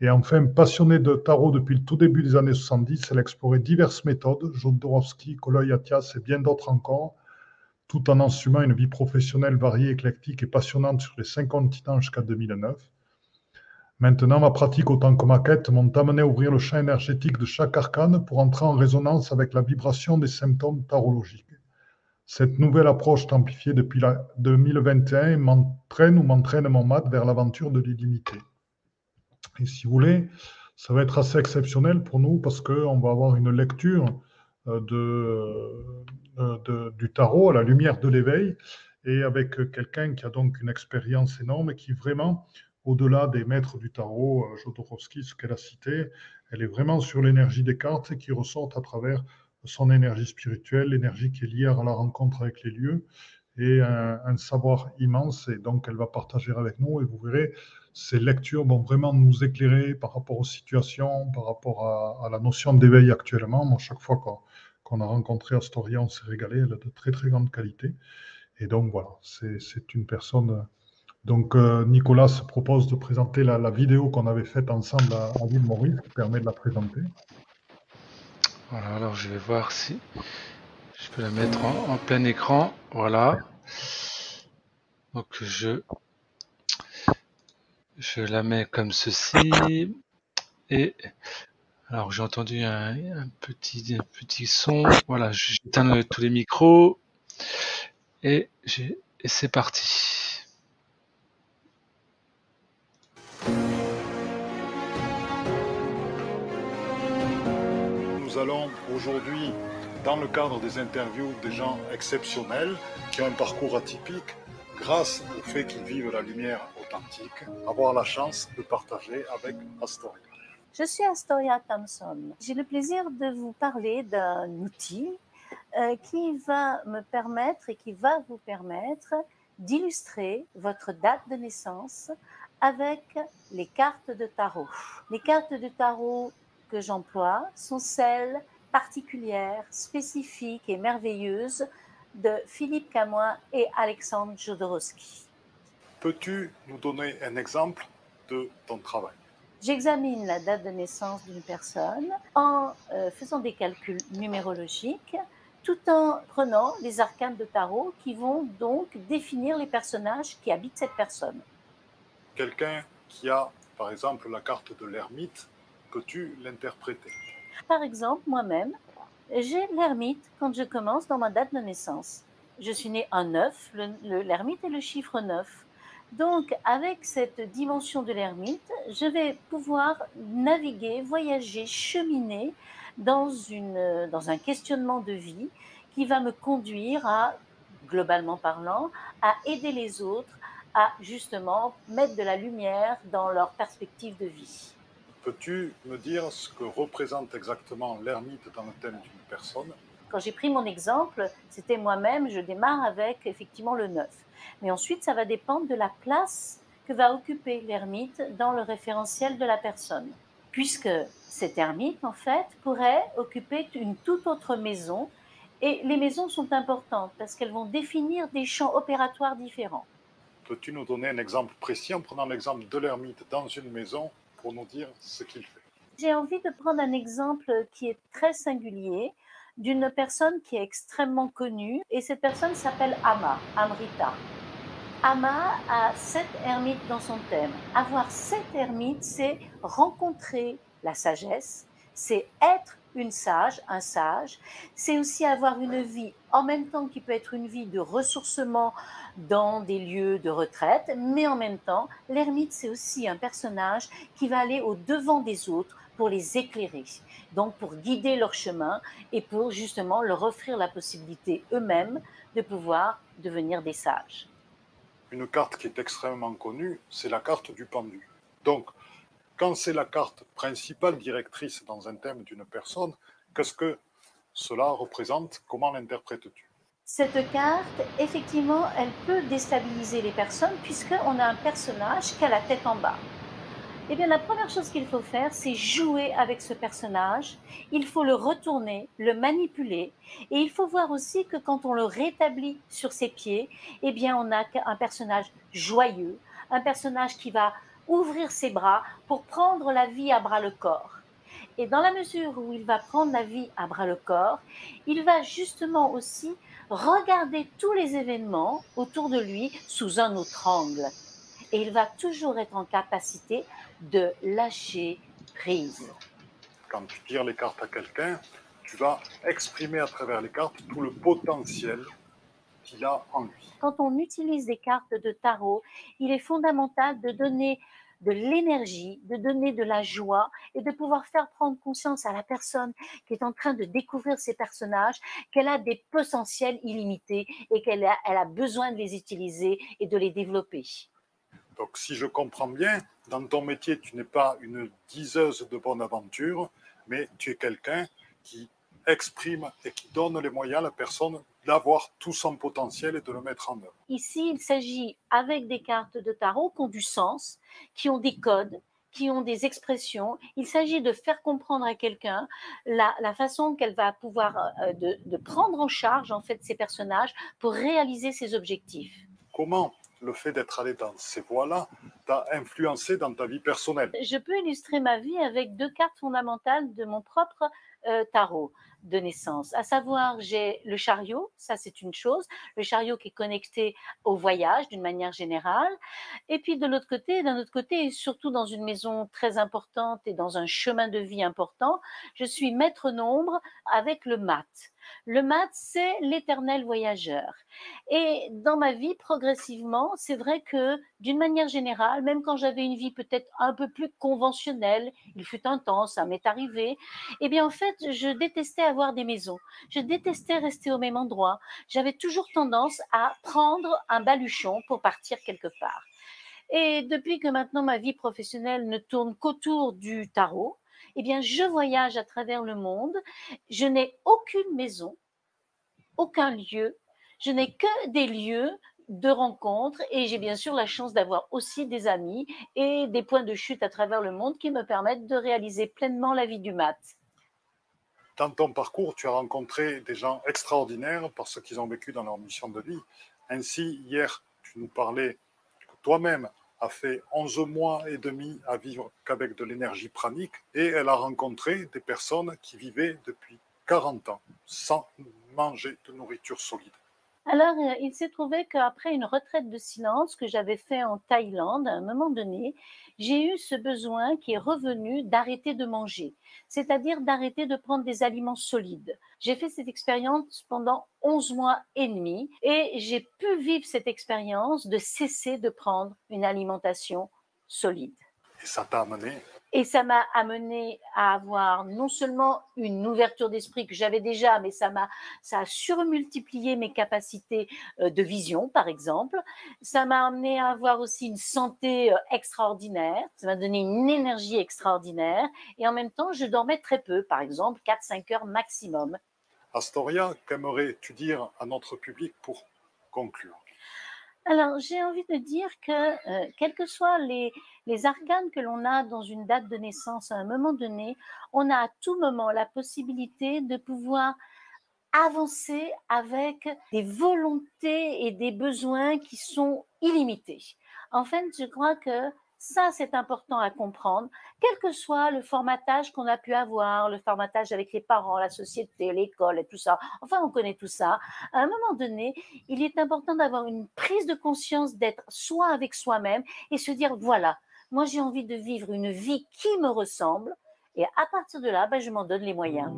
Et enfin, passionnée de tarot depuis le tout début des années 70, elle a exploré diverses méthodes, Jodorowsky, Koloy Atias et bien d'autres encore, tout en assumant une vie professionnelle variée, éclectique et passionnante sur les cinq continents jusqu'à 2009. Maintenant, ma pratique autant que ma quête m'ont amené à ouvrir le champ énergétique de chaque arcane pour entrer en résonance avec la vibration des symptômes tarologiques. Cette nouvelle approche amplifiée depuis 2021 m'entraîne ou m'entraîne mon mat vers l'aventure de l'illimité. Et si vous voulez, ça va être assez exceptionnel pour nous parce qu'on va avoir une lecture euh, euh, de, du tarot à la lumière de l'éveil et avec quelqu'un qui a donc une expérience énorme et qui vraiment, au-delà des maîtres du tarot, euh, Jodorowsky, ce qu'elle a cité, elle est vraiment sur l'énergie des cartes qui ressort à travers son énergie spirituelle, l'énergie qui est liée à la rencontre avec les lieux et un, un, savoir immense. Et donc, elle va partager avec nous et vous verrez, ces lectures vont vraiment nous éclairer par rapport aux situations, par rapport à, la notion d'éveil actuellement. Moi, chaque fois qu'on a rencontré Astoria, on s'est régalé. Elle a de très, très grande qualité. Et donc, voilà, c'est une personne. Donc, euh, Nicolas se propose de présenter la, vidéo qu'on avait faite ensemble à, à Maurice, qui permet de la présenter. Voilà, alors je vais voir si je peux la mettre en, plein écran. Voilà. Donc, je la mets comme ceci. Et alors j'ai entendu un, petit, petit son. Voilà, j'éteins tous les micros. Et c'est parti. Allons aujourd'hui, dans le cadre des interviews des gens exceptionnels qui ont un parcours atypique, grâce au fait qu'ils vivent la lumière authentique, avoir la chance de partager avec Astoria. Je suis Astoria Thompson. J'ai le plaisir de vous parler d'un outil euh, qui va me permettre et qui va vous permettre d'illustrer votre date de naissance avec les cartes de tarot. Les cartes de tarot que j'emploie sont celles particulières, spécifiques et merveilleuses de Philippe Camoin et Alexandre Jodorowsky. Peux-tu nous donner un exemple de ton travail? J'examine la date de naissance d'une personne en euh, faisant des calculs numérologiques tout en prenant les arcanes de tarot qui vont donc définir les personnages qui habitent cette personne. Quelqu'un qui a, par exemple, la carte de l'ermite, peux-tu l'interpréter Par exemple, moi-même, j'ai l'ermite quand je commence dans ma date de naissance. je suis née un 9, l'ermite est le chiffre 9. Donc, avec cette dimension de l'ermite, je vais pouvoir naviguer, voyager, cheminer dans, une, dans un questionnement de vie qui va me conduire à, globalement parlant, à aider les autres à justement mettre de la lumière dans leur perspective de vie. Peux-tu me dire ce que représente exactement l'ermite dans le thème d'une personne? Quand j'ai pris mon exemple, c'était moi-même, je démarre avec effectivement le 9. Mais ensuite, ça va dépendre de la place que va occuper l'ermite dans le référentiel de la personne. Puisque cet ermite, en fait, pourrait occuper une toute autre maison. Et les maisons sont importantes parce qu'elles vont définir des champs opératoires différents. Peux-tu nous donner un exemple précis en prenant l'exemple de l'ermite dans une maison pour nous dire ce qu'il fait J'ai envie de prendre un exemple qui est très singulier d'une personne qui est extrêmement connue et cette personne s'appelle Ama, Amrita. Ama a sept ermites dans son thème. Avoir sept ermites, c'est rencontrer la sagesse, c'est être une sage, un sage, c'est aussi avoir une vie en même temps qui peut être une vie de ressourcement dans des lieux de retraite, mais en même temps, l'ermite, c'est aussi un personnage qui va aller au devant des autres pour les éclairer, donc pour guider leur chemin et pour justement leur offrir la possibilité eux-mêmes de pouvoir devenir des sages. Une carte qui est extrêmement connue, c'est la carte du pendu. Donc, quand c'est la carte principale directrice dans un thème d'une personne, qu'est-ce que cela représente? Comment l'interprètes-tu? Cette carte, effectivement, elle peut déstabiliser les personnes puisqu'on a un personnage qui a la tête en bas. Eh bien, la première chose qu'il faut faire, c'est jouer avec ce personnage. Il faut le retourner, le manipuler. Et il faut voir aussi que quand on le rétablit sur ses pieds, eh bien, on a un personnage joyeux, un personnage qui va ouvrir ses bras pour prendre la vie à bras le corps. Et dans la mesure où il va prendre la vie à bras le corps, il va justement aussi regarder tous les événements autour de lui sous un autre angle. Et il va toujours être en capacité de lâcher prise. Quand tu tires les cartes à quelqu'un, tu vas exprimer à travers les cartes tout le potentiel qu'il a en lui. Quand on utilise des cartes de tarot, il est fondamental de donner de l'énergie, de donner de la joie et de pouvoir faire prendre conscience à la personne qui est en train de découvrir ces personnages qu'elle a des potentiels illimités et qu'elle a, a besoin de les utiliser et de les développer. Donc si je comprends bien, dans ton métier, tu n'es pas une diseuse de bonne aventure, mais tu es quelqu'un qui exprime et qui donne les moyens à la personne d'avoir tout son potentiel et de le mettre en œuvre. Ici, il s'agit avec des cartes de tarot qui ont du sens, qui ont des codes, qui ont des expressions. Il s'agit de faire comprendre à quelqu'un la, façon qu'elle va pouvoir euh, de, de, prendre en charge en fait ces personnages pour réaliser ses objectifs. Comment le fait d'être allé dans ces voies-là t'a influencé dans ta vie personnelle? Je peux illustrer ma vie avec deux cartes fondamentales de mon propre euh, tarot de naissance. À savoir, j'ai le chariot, ça c'est une chose, le chariot qui est connecté au voyage d'une manière générale. Et puis de l'autre côté, d'un autre côté, et surtout dans une maison très importante et dans un chemin de vie important, je suis maître nombre avec le mat. Le mat, c'est l'éternel voyageur. Et dans ma vie, progressivement, c'est vrai que d'une manière générale, même quand j'avais une vie peut-être un peu plus conventionnelle, il fut un temps, ça m'est arrivé, eh bien en fait, je détestais avoir des maisons. Je détestais rester au même endroit. J'avais toujours tendance à prendre un baluchon pour partir quelque part. Et depuis que maintenant ma vie professionnelle ne tourne qu'autour du tarot, eh bien, je voyage à travers le monde. Je n'ai aucune maison, aucun lieu. Je n'ai que des lieux de rencontres et j'ai bien sûr la chance d'avoir aussi des amis et des points de chute à travers le monde qui me permettent de réaliser pleinement la vie du mat. Dans ton parcours, tu as rencontré des gens extraordinaires parce qu'ils ont vécu dans leur mission de vie. Ainsi, hier, tu nous parlais toi-même, a fait 11 mois et demi à vivre qu'avec de l'énergie pranique et elle a rencontré des personnes qui vivaient depuis 40 ans sans manger de nourriture solide. Alors, euh, il s'est trouvé qu'après une retraite de silence que j'avais fait en Thaïlande, à un moment donné, j'ai eu ce besoin qui est revenu d'arrêter de manger, c'est-à-dire d'arrêter de prendre des aliments solides. J'ai fait cette expérience pendant 11 mois et demi et j'ai pu vivre cette expérience de cesser de prendre une alimentation solide. Et ça t'a amené et ça m'a amené à avoir non seulement une ouverture d'esprit que j'avais déjà, mais ça m'a, ça a surmultiplié mes capacités euh, de vision, par exemple. Ça m'a amené à avoir aussi une santé euh, extraordinaire. Ça m'a donné une énergie extraordinaire. Et en même temps, je dormais très peu, par exemple, 4-5 heures maximum. Astoria, qu'aimerais-tu dire à notre public pour conclure? Alors, j'ai envie de dire que, euh, quels que soient les, les arcanes que l'on a dans une date de naissance à un moment donné, on a à tout moment la possibilité de pouvoir avancer avec des volontés et des besoins qui sont illimités. En fait, je crois que ça, c'est important à comprendre, quel que soit le formatage qu'on a pu avoir, le formatage avec les parents, la société, l'école et tout ça. Enfin, on connaît tout ça. À un moment donné, il est important d'avoir une prise de conscience, d'être soi avec soi-même et se dire, voilà, moi j'ai envie de vivre une vie qui me ressemble. Et à partir de là, ben, je m'en donne les moyens.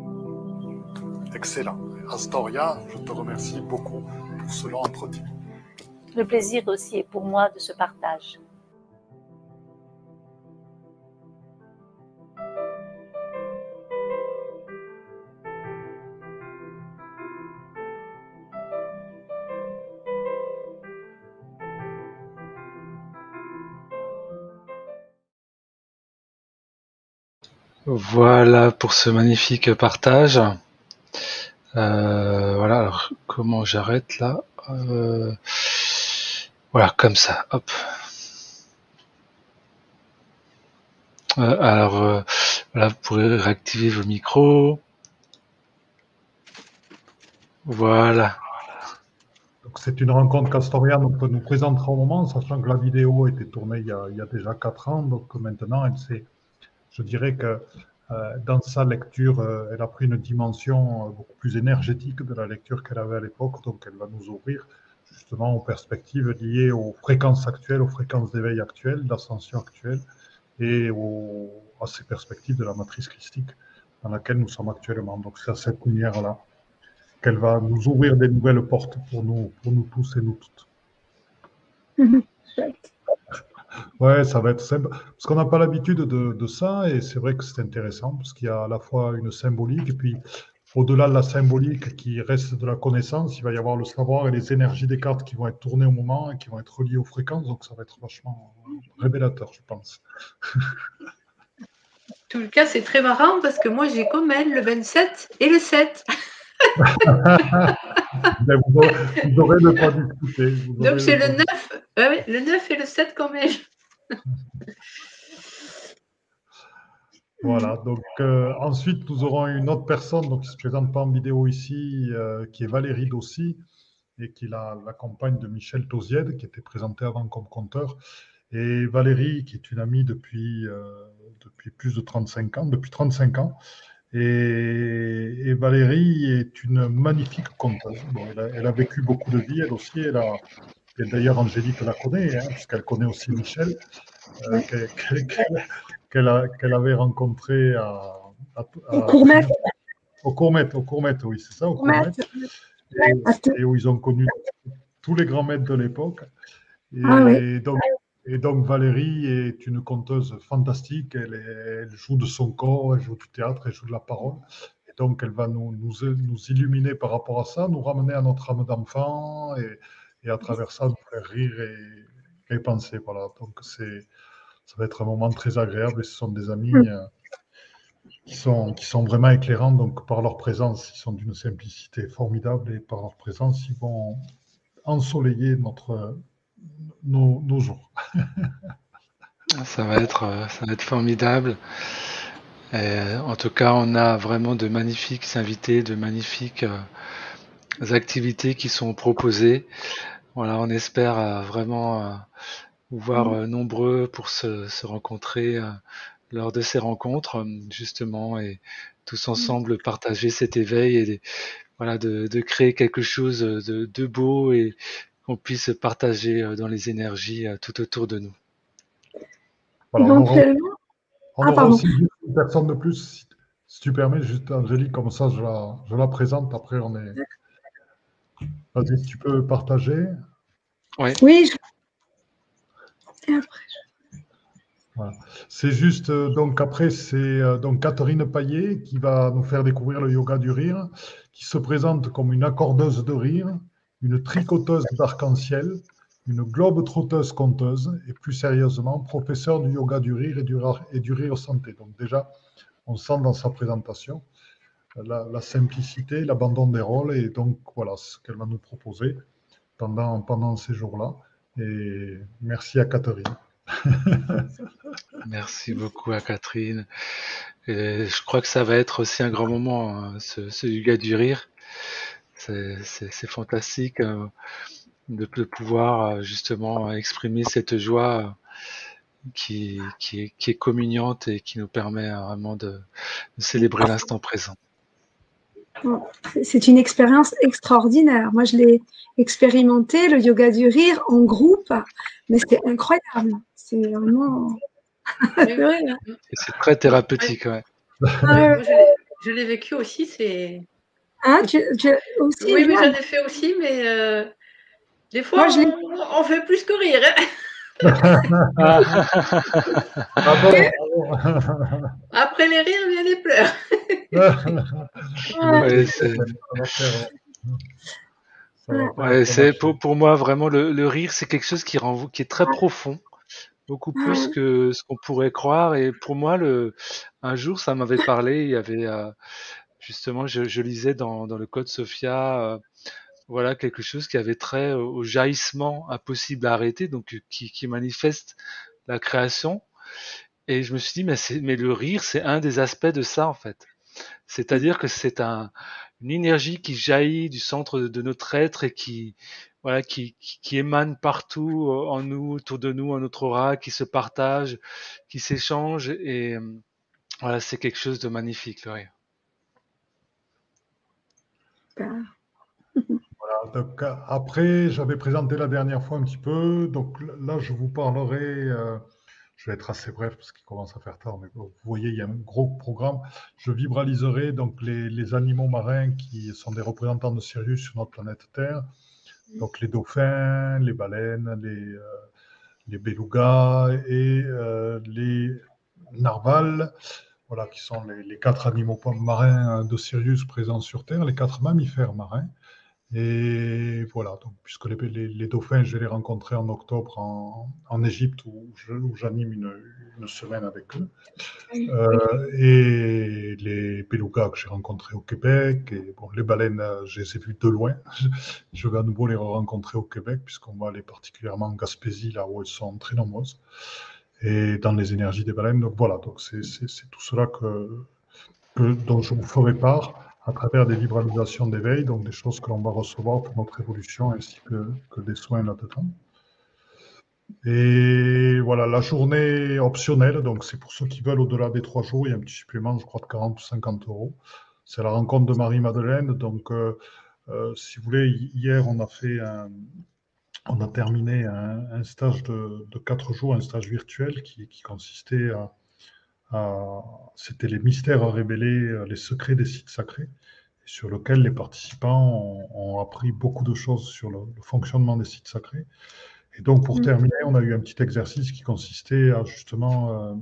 Excellent. Astoria, je te remercie beaucoup pour ce long entretien. Le plaisir aussi est pour moi de ce partage. Voilà pour ce magnifique partage. Euh, voilà, alors comment j'arrête là euh, Voilà, comme ça, hop. Euh, alors, voilà, vous pourrez réactiver vos micros. Voilà. C'est une rencontre castoriane qu'on nous présentera au moment, sachant que la vidéo a été tournée il y a, il y a déjà quatre ans, donc maintenant elle s'est je dirais que euh, dans sa lecture, euh, elle a pris une dimension euh, beaucoup plus énergétique de la lecture qu'elle avait à l'époque, donc elle va nous ouvrir justement aux perspectives liées aux fréquences actuelles, aux fréquences d'éveil actuelles, d'ascension actuelle, et à ces perspectives de la matrice christique dans laquelle nous sommes actuellement. Donc c'est à cette lumière-là qu'elle va nous ouvrir des nouvelles portes pour nous, pour nous tous et nous toutes. Ouais, ça va être simple. Parce qu'on n'a pas l'habitude de, ça, et c'est vrai que c'est intéressant, parce qu'il y a à la fois une symbolique, et puis au-delà de la symbolique qui reste de la connaissance, il va y avoir le savoir et les énergies des cartes qui vont être tournées au moment et qui vont être reliées aux fréquences, donc ça va être vachement révélateur, je pense. En tout cas, c'est très marrant parce que moi, j'ai comme elle le 27 et le 7. Ben, vous, aurez, le pas discuter. Donc c'est le 9, le 9 et le 7 comme elle. Voilà, donc euh, ensuite nous aurons une autre personne donc, qui ne se présente pas en vidéo ici, euh, qui est Valérie Dossi, et qui est la, compagne de Michel Tozied, qui était présenté avant comme conteur. Et Valérie, qui est une amie depuis, euh, depuis plus de 35 ans, depuis 35 ans, et, Valérie est une magnifique conteuse. elle, a, vécu beaucoup de vie, elle aussi. Elle a, et d'ailleurs, Angélique la connaît, hein, puisqu'elle connaît aussi Michel, euh, qu'elle avait rencontré à, au Courmet. Au Courmet, au Courmet, oui, c'est ça, au Courmet. Et, où ils ont connu tous les grands maîtres de l'époque. Et, ah donc, et donc Valérie est une conteuse fantastique, elle, joue de son corps, elle joue du théâtre, elle joue de la parole. Et donc elle va nous, nous, nous illuminer par rapport à ça, nous ramener à notre âme d'enfant et, et, à travers ça nous faire rire et, et penser. Voilà, donc c'est, ça va être un moment très agréable et ce sont des amis euh, qui, sont, qui sont vraiment éclairants. Donc par leur présence, ils sont d'une simplicité formidable et par leur présence, ils vont ensoleiller notre nos, jours. ça, va être, euh, ça va être formidable. Euh, en tout cas, on a vraiment de magnifiques invités, de magnifiques euh, activités qui sont proposées. Voilà, on espère vraiment vous voir mm. nombreux pour se, rencontrer lors de ces rencontres, justement, et tous mm. ensemble partager cet éveil et voilà, de, de, créer quelque chose de, de beau et qu'on puisse partager dans les énergies tout autour de nous. Voilà, on aura, on ah, aussi une personne de plus, si, tu permets, juste Angélique, comme ça je la, je la présente, après on est... Vas-y, si tu peux partager. Ouais. Oui. Et après, c'est juste, euh, donc après, c'est euh, donc Catherine Paillet qui va nous faire découvrir le yoga du rire, qui se présente comme une accordeuse de rire, une tricoteuse d'arc-en-ciel, une globe trotteuse conteuse et plus sérieusement, professeur du yoga du rire et du, et du rire santé. Donc déjà, on sent dans sa présentation la, la simplicité, l'abandon des rôles et donc voilà ce qu'elle va nous proposer pendant, pendant ces jours-là. Et merci à Catherine. *laughs* *laughs* Merci beaucoup à Catherine. Et je crois que ça va être aussi un grand moment, hein, ce, ce yoga du rire. C'est fantastique euh, de, de, pouvoir euh, justement exprimer cette joie euh, qui, qui, est, qui est communiante et qui nous permet vraiment de, de célébrer l'instant présent. C'est une expérience extraordinaire. Moi, je l'ai expérimenté, le yoga du rire, en groupe, mais c'était incroyable. C'est vraiment. *laughs* c'est très thérapeutique, ouais. Je l'ai vécu aussi, c'est. Ah, tu, aussi Oui, mais j'en ai fait aussi, mais euh, des fois, on, on, fait plus que rire. Hein. Ah *laughs* Après les rires viennent les pleurs. c'est pour, pour moi vraiment le, le rire, c'est quelque chose qui, rend, qui est très profond, beaucoup plus que ce qu'on pourrait croire. Et pour moi, le, un jour, ça m'avait parlé. Il y avait euh, justement, je, lisais dans, le Code Sophia. Euh, voilà quelque chose qui avait trait au jaillissement impossible à arrêter, donc qui, qui manifeste la création. Et je me suis dit, mais, mais le rire, c'est un des aspects de ça en fait. C'est-à-dire que c'est un, une énergie qui jaillit du centre de, notre être et qui, voilà, qui, qui, émane partout en nous, autour de nous, en notre aura, qui se partage, qui s'échange. Et voilà, c'est quelque chose de magnifique, le rire. Donc après, j'avais présenté la dernière fois un petit peu. Donc là, je vous parlerai. Euh, je vais être assez bref parce qu'il commence à faire tard, mais vous voyez, il y a un gros programme. Je vibraliserai donc les, les animaux marins qui sont des représentants de Sirius sur notre planète Terre. Donc les dauphins, les baleines, les, euh, les belugas et euh, les narvals. Voilà, qui sont les, les, quatre animaux marins de Sirius présents sur Terre, les quatre mammifères marins. Et voilà, donc, puisque les, les, dauphins, je vais les rencontrer en octobre en, en Égypte où, j'anime une, une, semaine avec eux. Euh, et les belugas que j'ai rencontrés au Québec. Et bon, les baleines, je les ai vues de loin. *laughs* je vais à nouveau les rencontrer au Québec, puisqu'on va aller particulièrement en Gaspésie, là où elles sont très nombreuses. Et dans les énergies des baleines. Donc voilà, donc c'est tout cela que, que, dont je vous ferai part à travers des vibralisations d'éveil, donc des choses que l'on va recevoir pour notre évolution ainsi que, que des soins là-dedans. Et voilà, la journée optionnelle, donc c'est pour ceux qui veulent au-delà des trois jours, il y a un petit supplément, je crois, de 40 ou 50 euros. C'est la rencontre de Marie-Madeleine. Donc, euh, euh, si vous voulez, hier, on a fait un, on a terminé un, un stage de, de, quatre jours, un stage virtuel qui, qui consistait à, c'était les mystères à révéler, euh, les secrets des sites sacrés, sur lequel les participants ont, appris beaucoup de choses sur le, fonctionnement des sites sacrés. Et donc, pour mm. terminer, on a eu un petit exercice qui consistait à justement euh,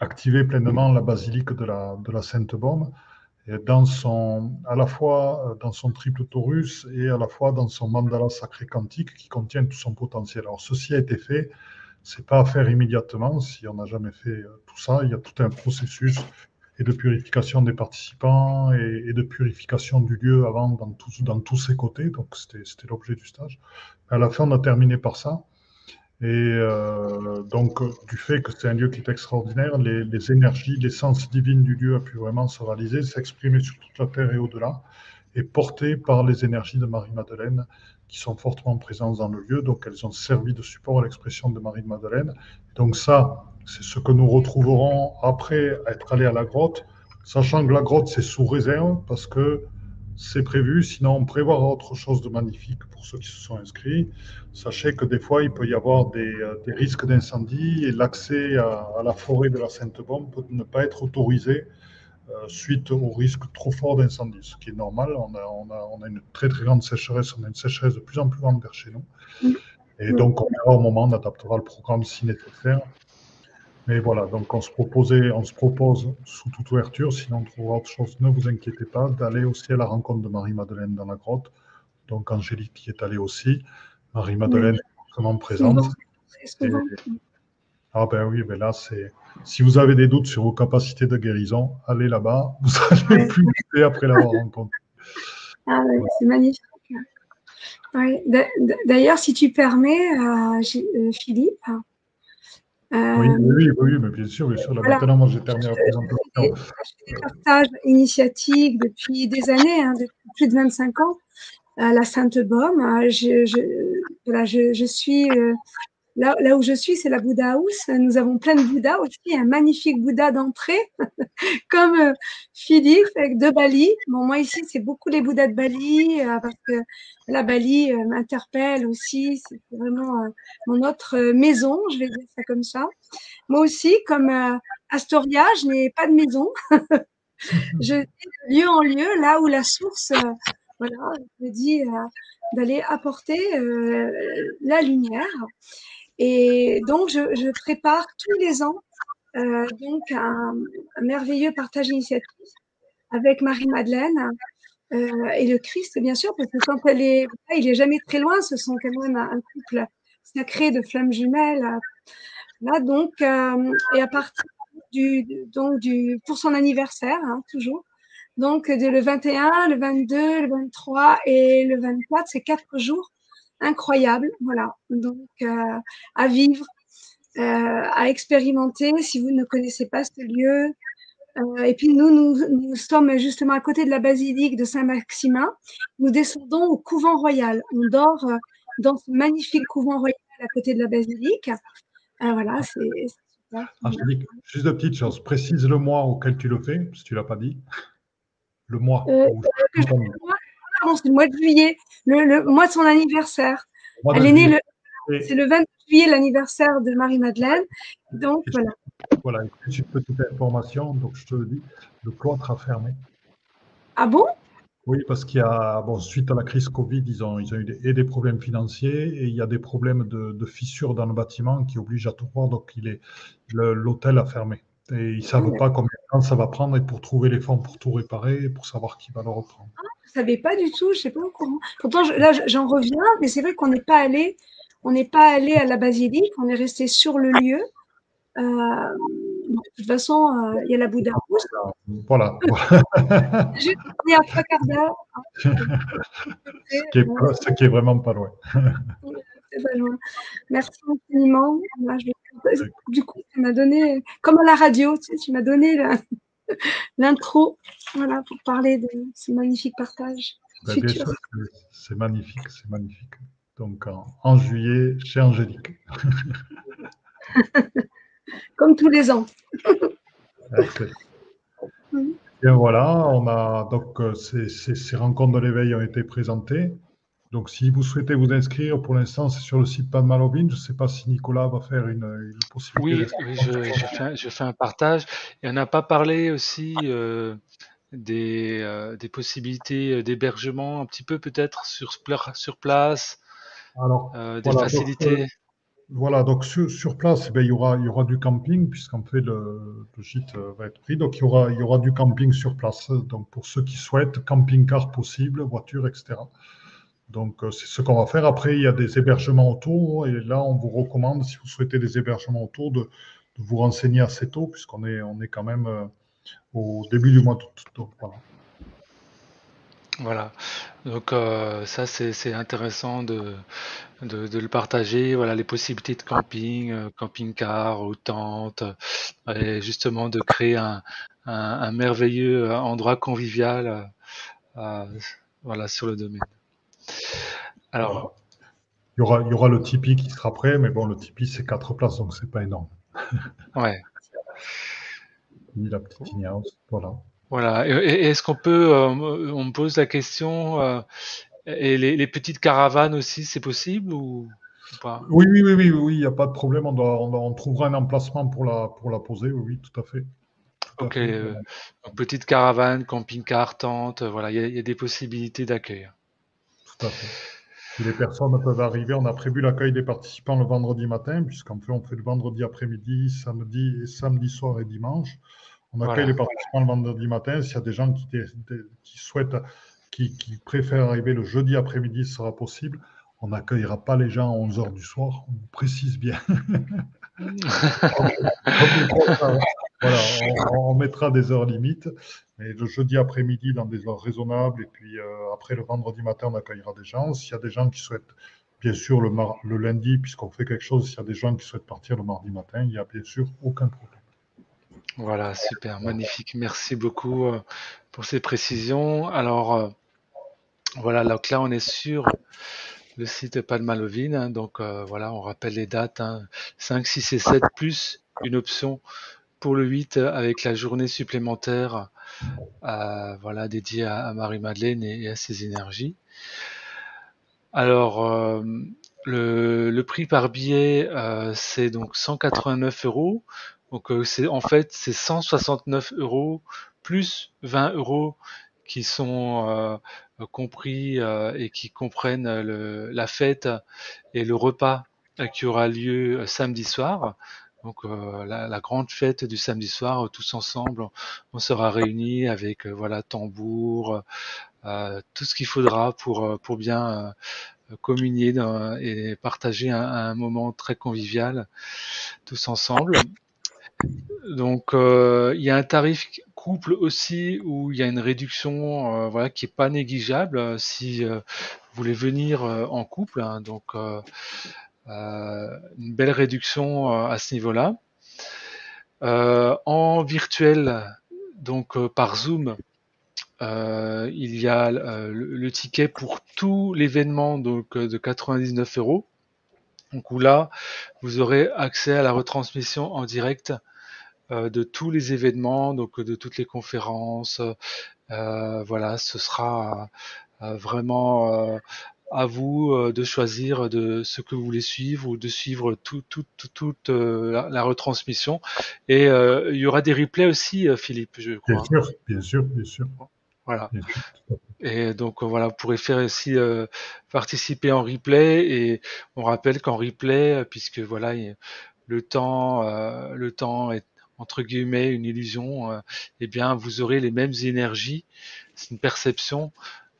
activer pleinement la basilique de la, de la Sainte Baume, dans son, à la fois euh, dans son triple torus et à la fois dans son mandala sacré quantique qui contient tout son potentiel. Alors, ceci a été fait c'est pas à faire immédiatement si on n'a jamais fait euh, tout ça. Il y a tout un processus et de purification des participants et, de purification du lieu avant dans tous, dans tous ses côtés. Donc c'était l'objet du stage. À la fin, on a terminé par ça. Et euh, donc, du fait que c'est un lieu qui est extraordinaire, les, les énergies, l'essence divine du lieu a pu vraiment se réaliser, s'exprimer sur toute la Terre et au-delà, et portée par les énergies de Marie-Madeleine, qui sont fortement présentes dans le lieu. Donc, elles ont servi de support à l'expression de Marie de Madeleine. Donc, ça, c'est ce que nous retrouverons après être allés à la grotte, sachant que la grotte, c'est sous réserve parce que c'est prévu. Sinon, on prévoit autre chose de magnifique pour ceux qui se sont inscrits. Sachez que des fois, il peut y avoir des, euh, risques d'incendie et l'accès à, la forêt de la Sainte-Bombe peut ne pas être autorisé euh, suite au risque trop fort d'incendie, ce qui est normal. On a, on, a, on a, une très très grande sécheresse, on a une sécheresse de plus en plus grande vers chez nous. Et donc, on verra au moment, on adaptera le programme si nécessaire. Mais voilà, donc on se, proposait, on se propose sous toute ouverture, sinon on trouvera autre chose, ne vous inquiétez pas, d'aller aussi à la rencontre de Marie-Madeleine dans la grotte. Donc Angélique qui est allée aussi, Marie-Madeleine est vraiment présente. ah ben oui, ben là c'est. Si vous avez des doutes sur vos capacités de guérison, allez là-bas, *laughs* vous allez plus douter après l'avoir rencontré. Ah oui, c'est magnifique. D'ailleurs, si tu permets, euh, euh Philippe, oui, oui, oui, mais bien sûr, bien sûr. Là, maintenant, moi, j'ai terminé la présentation. Je fais des partages initiatiques depuis des années, hein, depuis plus de 25 ans, à la Sainte-Baume. Euh, je, je, voilà, je, je suis euh, Là, où je suis, c'est la Bouddha House. Nous avons plein de Bouddhas aussi, un magnifique Bouddha d'entrée, *laughs* comme euh, Philippe de Bali. Bon, moi ici, c'est beaucoup les Bouddhas de Bali, euh, parce que la Bali euh, m'interpelle aussi. C'est vraiment mon autre maison, je vais dire ça comme ça. Moi aussi, comme Astoria, je n'ai pas de maison. *laughs* je vais de lieu en lieu, là où la source, voilà, me dit d'aller apporter la lumière. Et donc, je, prépare tous les ans euh, donc un, merveilleux partage initiatif avec Marie-Madeleine euh, et le Christ, bien sûr, parce que quand elle est, il est jamais très loin. Ce sont quand même un couple sacré de flammes jumelles. Là, donc, euh, et à partir du, donc du, pour son anniversaire, hein, toujours. Donc, de le 21, le 22, le 23 et le 24, c'est quatre jours incroyable. Voilà, donc euh, à vivre, euh, à expérimenter si vous ne connaissez pas ce lieu. Euh, et puis nous, nous, sommes justement à côté de la basilique de Saint-Maximin. Nous descendons au couvent royal. On dort dans ce magnifique couvent royal à côté de la basilique. voilà, c'est super. juste de petites choses. Précise le mois auquel tu le fais, si tu l'as pas dit. Le mois c'est le mois de juillet, le, mois de son anniversaire. Elle est née le. C'est le 20 juillet, l'anniversaire de Marie-Madeleine. Donc, voilà. Voilà, une petite information. Donc, je te le dis, le cloître a fermé. Ah bon? Oui, parce qu'il y a, bon, suite à la crise Covid, ils ont, ils ont eu des, et des problèmes financiers et il y a des problèmes de, fissures dans le bâtiment qui obligent à tout voir. Donc, l'hôtel a fermé. Et ils ne savent pas combien de temps ça va prendre et pour trouver les fonds pour tout réparer, pour savoir qui va le reprendre. Ah, je ne savais pas du tout, je ne sais pas au courant. Pourtant, là, j'en reviens, mais c'est vrai qu'on n'est pas allé, on n'est pas allé à la basilique, on est resté sur le lieu. Euh, de toute façon, euh, il y a la Bouddha Rousse. Voilà. *laughs* Juste à trois quarts d'heure. *laughs* ce, qui est, vraiment pas loin. Merci infiniment. Du coup, tu m'as donné, comme à la radio, tu, sais, tu m'as donné *laughs* l'intro voilà, pour parler de ce magnifique partage. Ben, c'est magnifique, c'est magnifique. Donc en, juillet chez Angélique. *laughs* Comme tous les ans. *laughs* Bien voilà, on a donc euh, ces, ces rencontres de l'éveil ont été présentées. Donc, si vous souhaitez vous inscrire, pour l'instant, c'est sur le site Padmalovin. Je ne sais pas si Nicolas va faire une, possibilité. Oui, je, fais, un partage. Et on n'a pas parlé aussi euh, des, euh, des, possibilités d'hébergement, un petit peu peut-être sur, sur place, Alors, des facilités. voilà, donc sur, place, eh il, y aura, il y aura du camping, puisqu'en fait, le, le, gîte va être pris. Donc, il y, aura, il y aura du camping sur place. Donc, pour ceux qui souhaitent, camping-car possible, voiture, etc. Donc, euh, c'est ce qu'on va faire. Après, il y a des hébergements autour. Et là, on vous recommande, si vous souhaitez des hébergements autour, de, vous renseigner assez tôt, puisqu'on est, on est quand même euh, au début du mois d'août. Voilà. Voilà. Donc, euh, ça, c'est intéressant de, de, le partager. Voilà, les possibilités de camping, camping-car ou tente, et justement de créer un, un, merveilleux endroit convivial voilà, sur le domaine. Alors. Il y, aura, il y aura le Tipeee qui sera prêt, mais bon, le Tipeee, c'est quatre places, donc c'est pas énorme. *laughs* Ouais. Ni la petite house, voilà. Voilà. Est-ce qu'on peut, on me pose la question, et les, petites caravanes aussi, c'est possible ou, pas? Oui, oui, oui, oui, il n'y a pas de problème. On, on, trouvera un emplacement pour la, pour la poser. Oui, tout à fait. ok. petite caravane, camping-car, tente. Voilà, il y, a des possibilités d'accueil. Tout à fait. Les personnes peuvent arriver. On a prévu l'accueil des participants le vendredi matin, puisqu'en fait, on fait le vendredi après-midi, samedi, et samedi soir et dimanche. On accueille les participants le vendredi matin. S'il y a des gens qui, qui souhaitent, qui, préfèrent arriver le jeudi après-midi, ce sera possible. On n'accueillera pas les gens à 11h du soir, on vous précise bien. *laughs* *laughs* voilà, on, mettra des heures limites, mais le jeudi après-midi dans des heures raisonnables, et puis euh, après le vendredi matin, on accueillera des gens. S'il y a des gens qui souhaitent, bien sûr, le, lundi, puisqu'on fait quelque chose, s'il y a des gens qui souhaitent partir le mardi matin, il n'y a bien sûr aucun problème. Voilà, super, magnifique. Merci beaucoup euh, pour ces précisions. Alors, euh, voilà, donc là, on est sur le site Palmalovine. Hein, donc, voilà, on rappelle les dates 5, hein. 6 et 7, plus une option pour le 8 avec la journée supplémentaire voilà, dédiée à, Marie-Madeleine et, à ses énergies. Alors, le, le, prix par billet, c'est donc 189 euros. Donc euh, en fait c'est 169 euros plus 20 euros qui sont euh, compris euh, et qui comprennent la fête et le repas qui aura lieu samedi soir. Donc la, grande fête du samedi soir, tous ensemble, on sera réunis avec voilà tambour, tout ce qu'il faudra pour pour bien communier et partager un, moment très convivial tous ensemble. Donc euh, il y a un tarif couple aussi où il y a une réduction euh, voilà qui est pas négligeable euh, si vous voulez venir en couple hein. donc une belle réduction à ce niveau-là. en virtuel donc par Zoom il y a le, ticket pour tout l'événement donc de 99 euros. Donc où là, vous aurez accès à la retransmission en direct euh, de tous les événements, donc de toutes les conférences. Euh, voilà, ce sera euh, vraiment à vous de choisir de ce que vous voulez suivre ou de suivre toute la, retransmission. Et il y aura des replays aussi, Philippe, je crois. Bien sûr, bien sûr, bien sûr. Voilà. Et donc voilà, vous pourrez faire aussi participer en replay. Et on rappelle qu'en replay, puisque voilà, le temps, le temps est entre guillemets une illusion, euh, eh bien vous aurez les mêmes énergies, c'est une perception,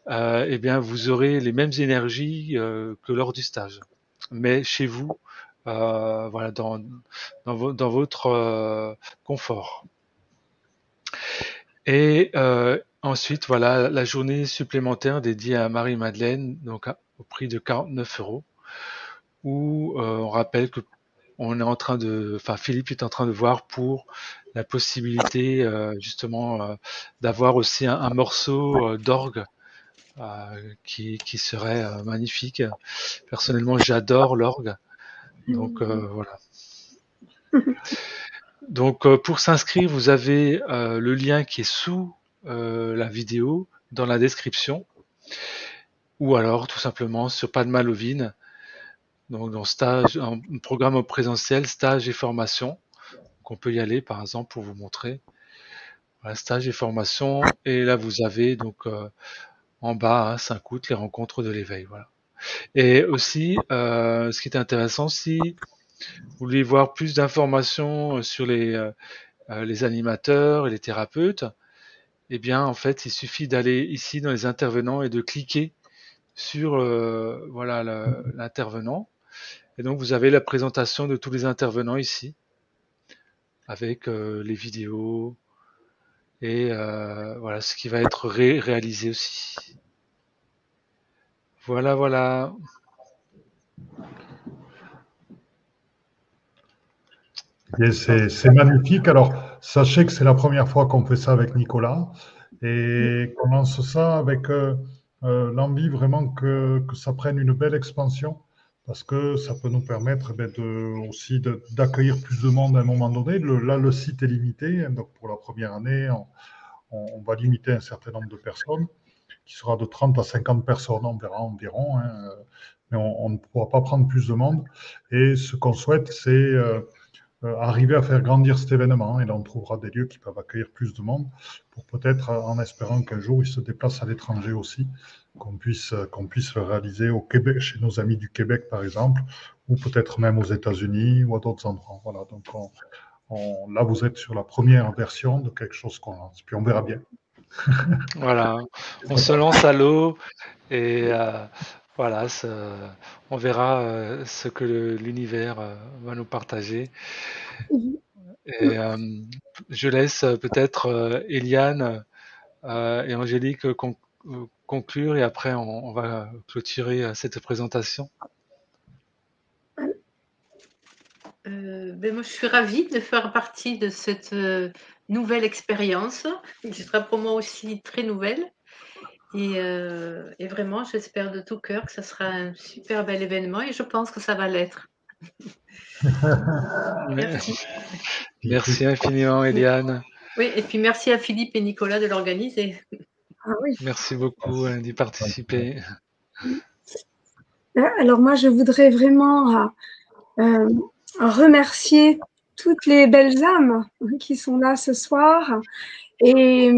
euh, eh bien vous aurez les mêmes énergies euh, que lors du stage, mais chez vous, voilà dans dans, votre confort. Et ensuite, voilà la journée supplémentaire dédiée à Marie-Madeleine, donc au prix de 49 euros, où on rappelle que on est en train de, enfin Philippe est en train de voir pour la possibilité euh, justement euh, d'avoir aussi un, morceau euh, d'orgue qui, qui, serait magnifique. Personnellement, j'adore l'orgue, donc voilà. Donc pour s'inscrire, vous avez le lien qui est sous la vidéo dans la description, ou alors tout simplement sur Padmalovine donc dans stage, un programme présentiel, stage et formation. qu'on peut y aller par exemple pour vous montrer. Voilà, stage et formation. Et là vous avez donc euh, en bas, hein, 5 août, les rencontres de l'éveil. Voilà. Et aussi, euh, ce qui est intéressant, si vous voulez voir plus d'informations sur les, euh, les animateurs et les thérapeutes, eh bien en fait, il suffit d'aller ici dans les intervenants et de cliquer sur voilà l'intervenant et donc vous avez la présentation de tous les intervenants ici, avec euh, les vidéos et euh, voilà ce qui va être réalisé aussi. Voilà, voilà. C'est magnifique. Alors, sachez que c'est la première fois qu'on fait ça avec Nicolas et qu'on lance ça avec euh, l'envie vraiment que, que, ça prenne une belle expansion parce que ça peut nous permettre eh aussi d'accueillir plus de monde à un moment donné. là, le site est limité, hein, donc pour la première année, on, va limiter un certain nombre de personnes, qui sera de 30 à 50 personnes, on verra environ, hein, mais on, ne pourra pas prendre plus de monde. Et ce qu'on souhaite, c'est euh, euh, arriver à faire grandir cet événement. Et là, on trouvera des lieux qui peuvent accueillir plus de monde pour peut-être, en espérant qu'un jour, ils se déplacent à l'étranger aussi, qu'on puisse, qu'on puisse le réaliser au Québec, chez nos amis du Québec, par exemple, ou peut-être même aux États-Unis ou à d'autres endroits. Voilà, donc là, vous êtes sur la première version de quelque chose qu'on lance, puis on verra bien. *laughs* voilà, on se lance à l'eau et euh, voilà, on verra euh, ce que l'univers euh, va nous partager. Et je laisse peut-être Eliane et Angélique conclure et après on va clôturer cette présentation. Euh, ben moi, je suis ravie de faire partie de cette euh, nouvelle expérience, qui sera pour moi aussi très nouvelle. Et, euh, et vraiment, j'espère de tout cœur que ce sera un super bel événement et je pense que ça va l'être. *laughs* merci. merci infiniment, Eliane. Oui, et puis merci à Philippe et Nicolas de l'organiser. Ah oui. Merci beaucoup d'y participer. Alors moi, je voudrais vraiment remercier toutes les belles âmes qui sont là ce soir. Et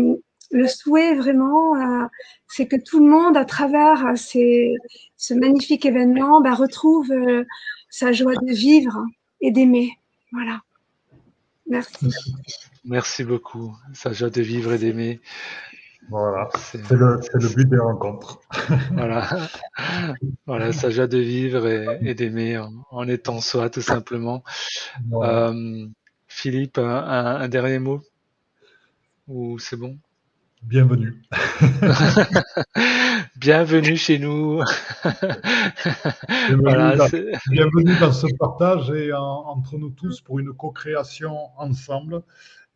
le souhait vraiment, euh, c'est que tout le monde, à travers ce magnifique événement, bah, retrouve euh, sa joie de vivre et d'aimer. Voilà. Merci. Merci beaucoup. Sa joie de vivre et d'aimer. Voilà, c'est le, but des rencontres. *laughs* voilà, voilà, sa joie de vivre et, d'aimer en, étant soi, tout simplement. Euh, Philippe, un, dernier mot? Ou c'est bon? Bienvenue. *laughs* bienvenue chez nous. bienvenue, dans, ce partage et entre nous tous pour une co-création ensemble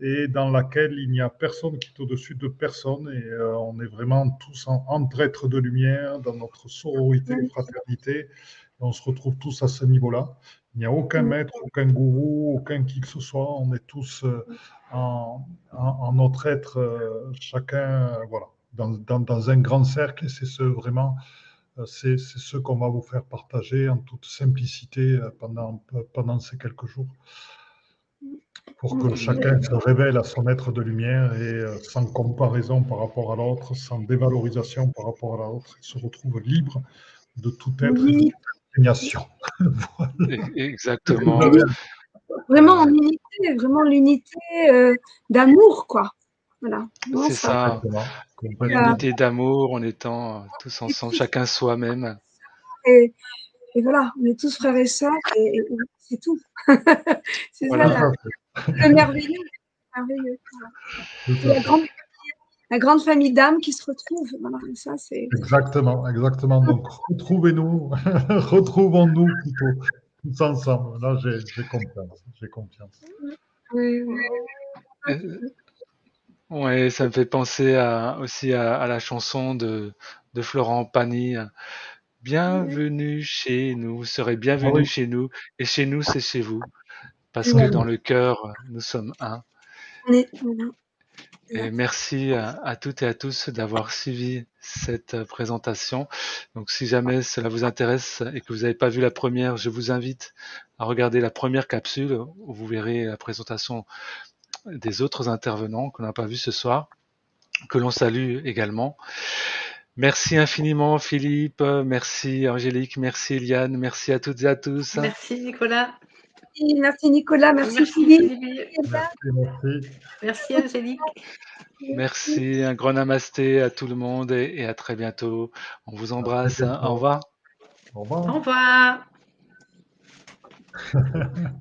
et dans laquelle il n'y a personne qui est au-dessus de personne et euh, on est vraiment tous en, entre êtres de lumière dans notre sororité et fraternité. on se retrouve tous à ce niveau-là. Il n'y a aucun maître, aucun gourou, aucun qui que ce soit. On est tous euh, en, en, notre être, euh, chacun, voilà, dans, dans, dans, un grand cercle. Et c'est ce vraiment, c'est ce qu'on va vous faire partager en toute simplicité pendant, pendant ces quelques jours pour que chacun se révèle à son être de lumière et euh, sans comparaison par rapport à l'autre, sans dévalorisation par rapport à l'autre, il se retrouve libre de tout être et de *laughs* e-, Exactement. Vraiment en unité, vraiment l'unité euh, d'amour, quoi. Voilà. C'est ça. L'unité d'amour en étant tous ensemble, chacun soi-même. Et, voilà, on est tous frères et sœurs et, c'est tout. *laughs* c'est ça le merveilleux. merveilleux. La, grande, la grande famille d'âmes qui se retrouve. Voilà, ça, c'est... Exactement, exactement. Donc, retrouvez-nous, *laughs* retrouvons-nous plutôt tous ensemble. Là, j'ai, confiance. J'ai confiance. Oui, ouais, ça me fait penser à, aussi à, la chanson de, de Florent Pagny. Bienvenue chez nous, vous serez bienvenue ah chez nous, et chez nous, c'est chez vous parce que dans le cœur, nous sommes un. Et merci à, toutes et à tous d'avoir suivi cette présentation. Donc, si jamais cela vous intéresse et que vous n'avez pas vu la première, je vous invite à regarder la première capsule où vous verrez la présentation des autres intervenants qu'on n'a pas vu ce soir, que l'on salue également. Merci infiniment Philippe, merci Angélique, merci Eliane, merci à toutes et à tous. Merci Nicolas merci Nicolas, merci, Philippe. Merci, Angélique. Merci, un grand namasté à tout le monde et, à très bientôt. On vous embrasse. Au revoir. Au revoir. Au revoir. *laughs*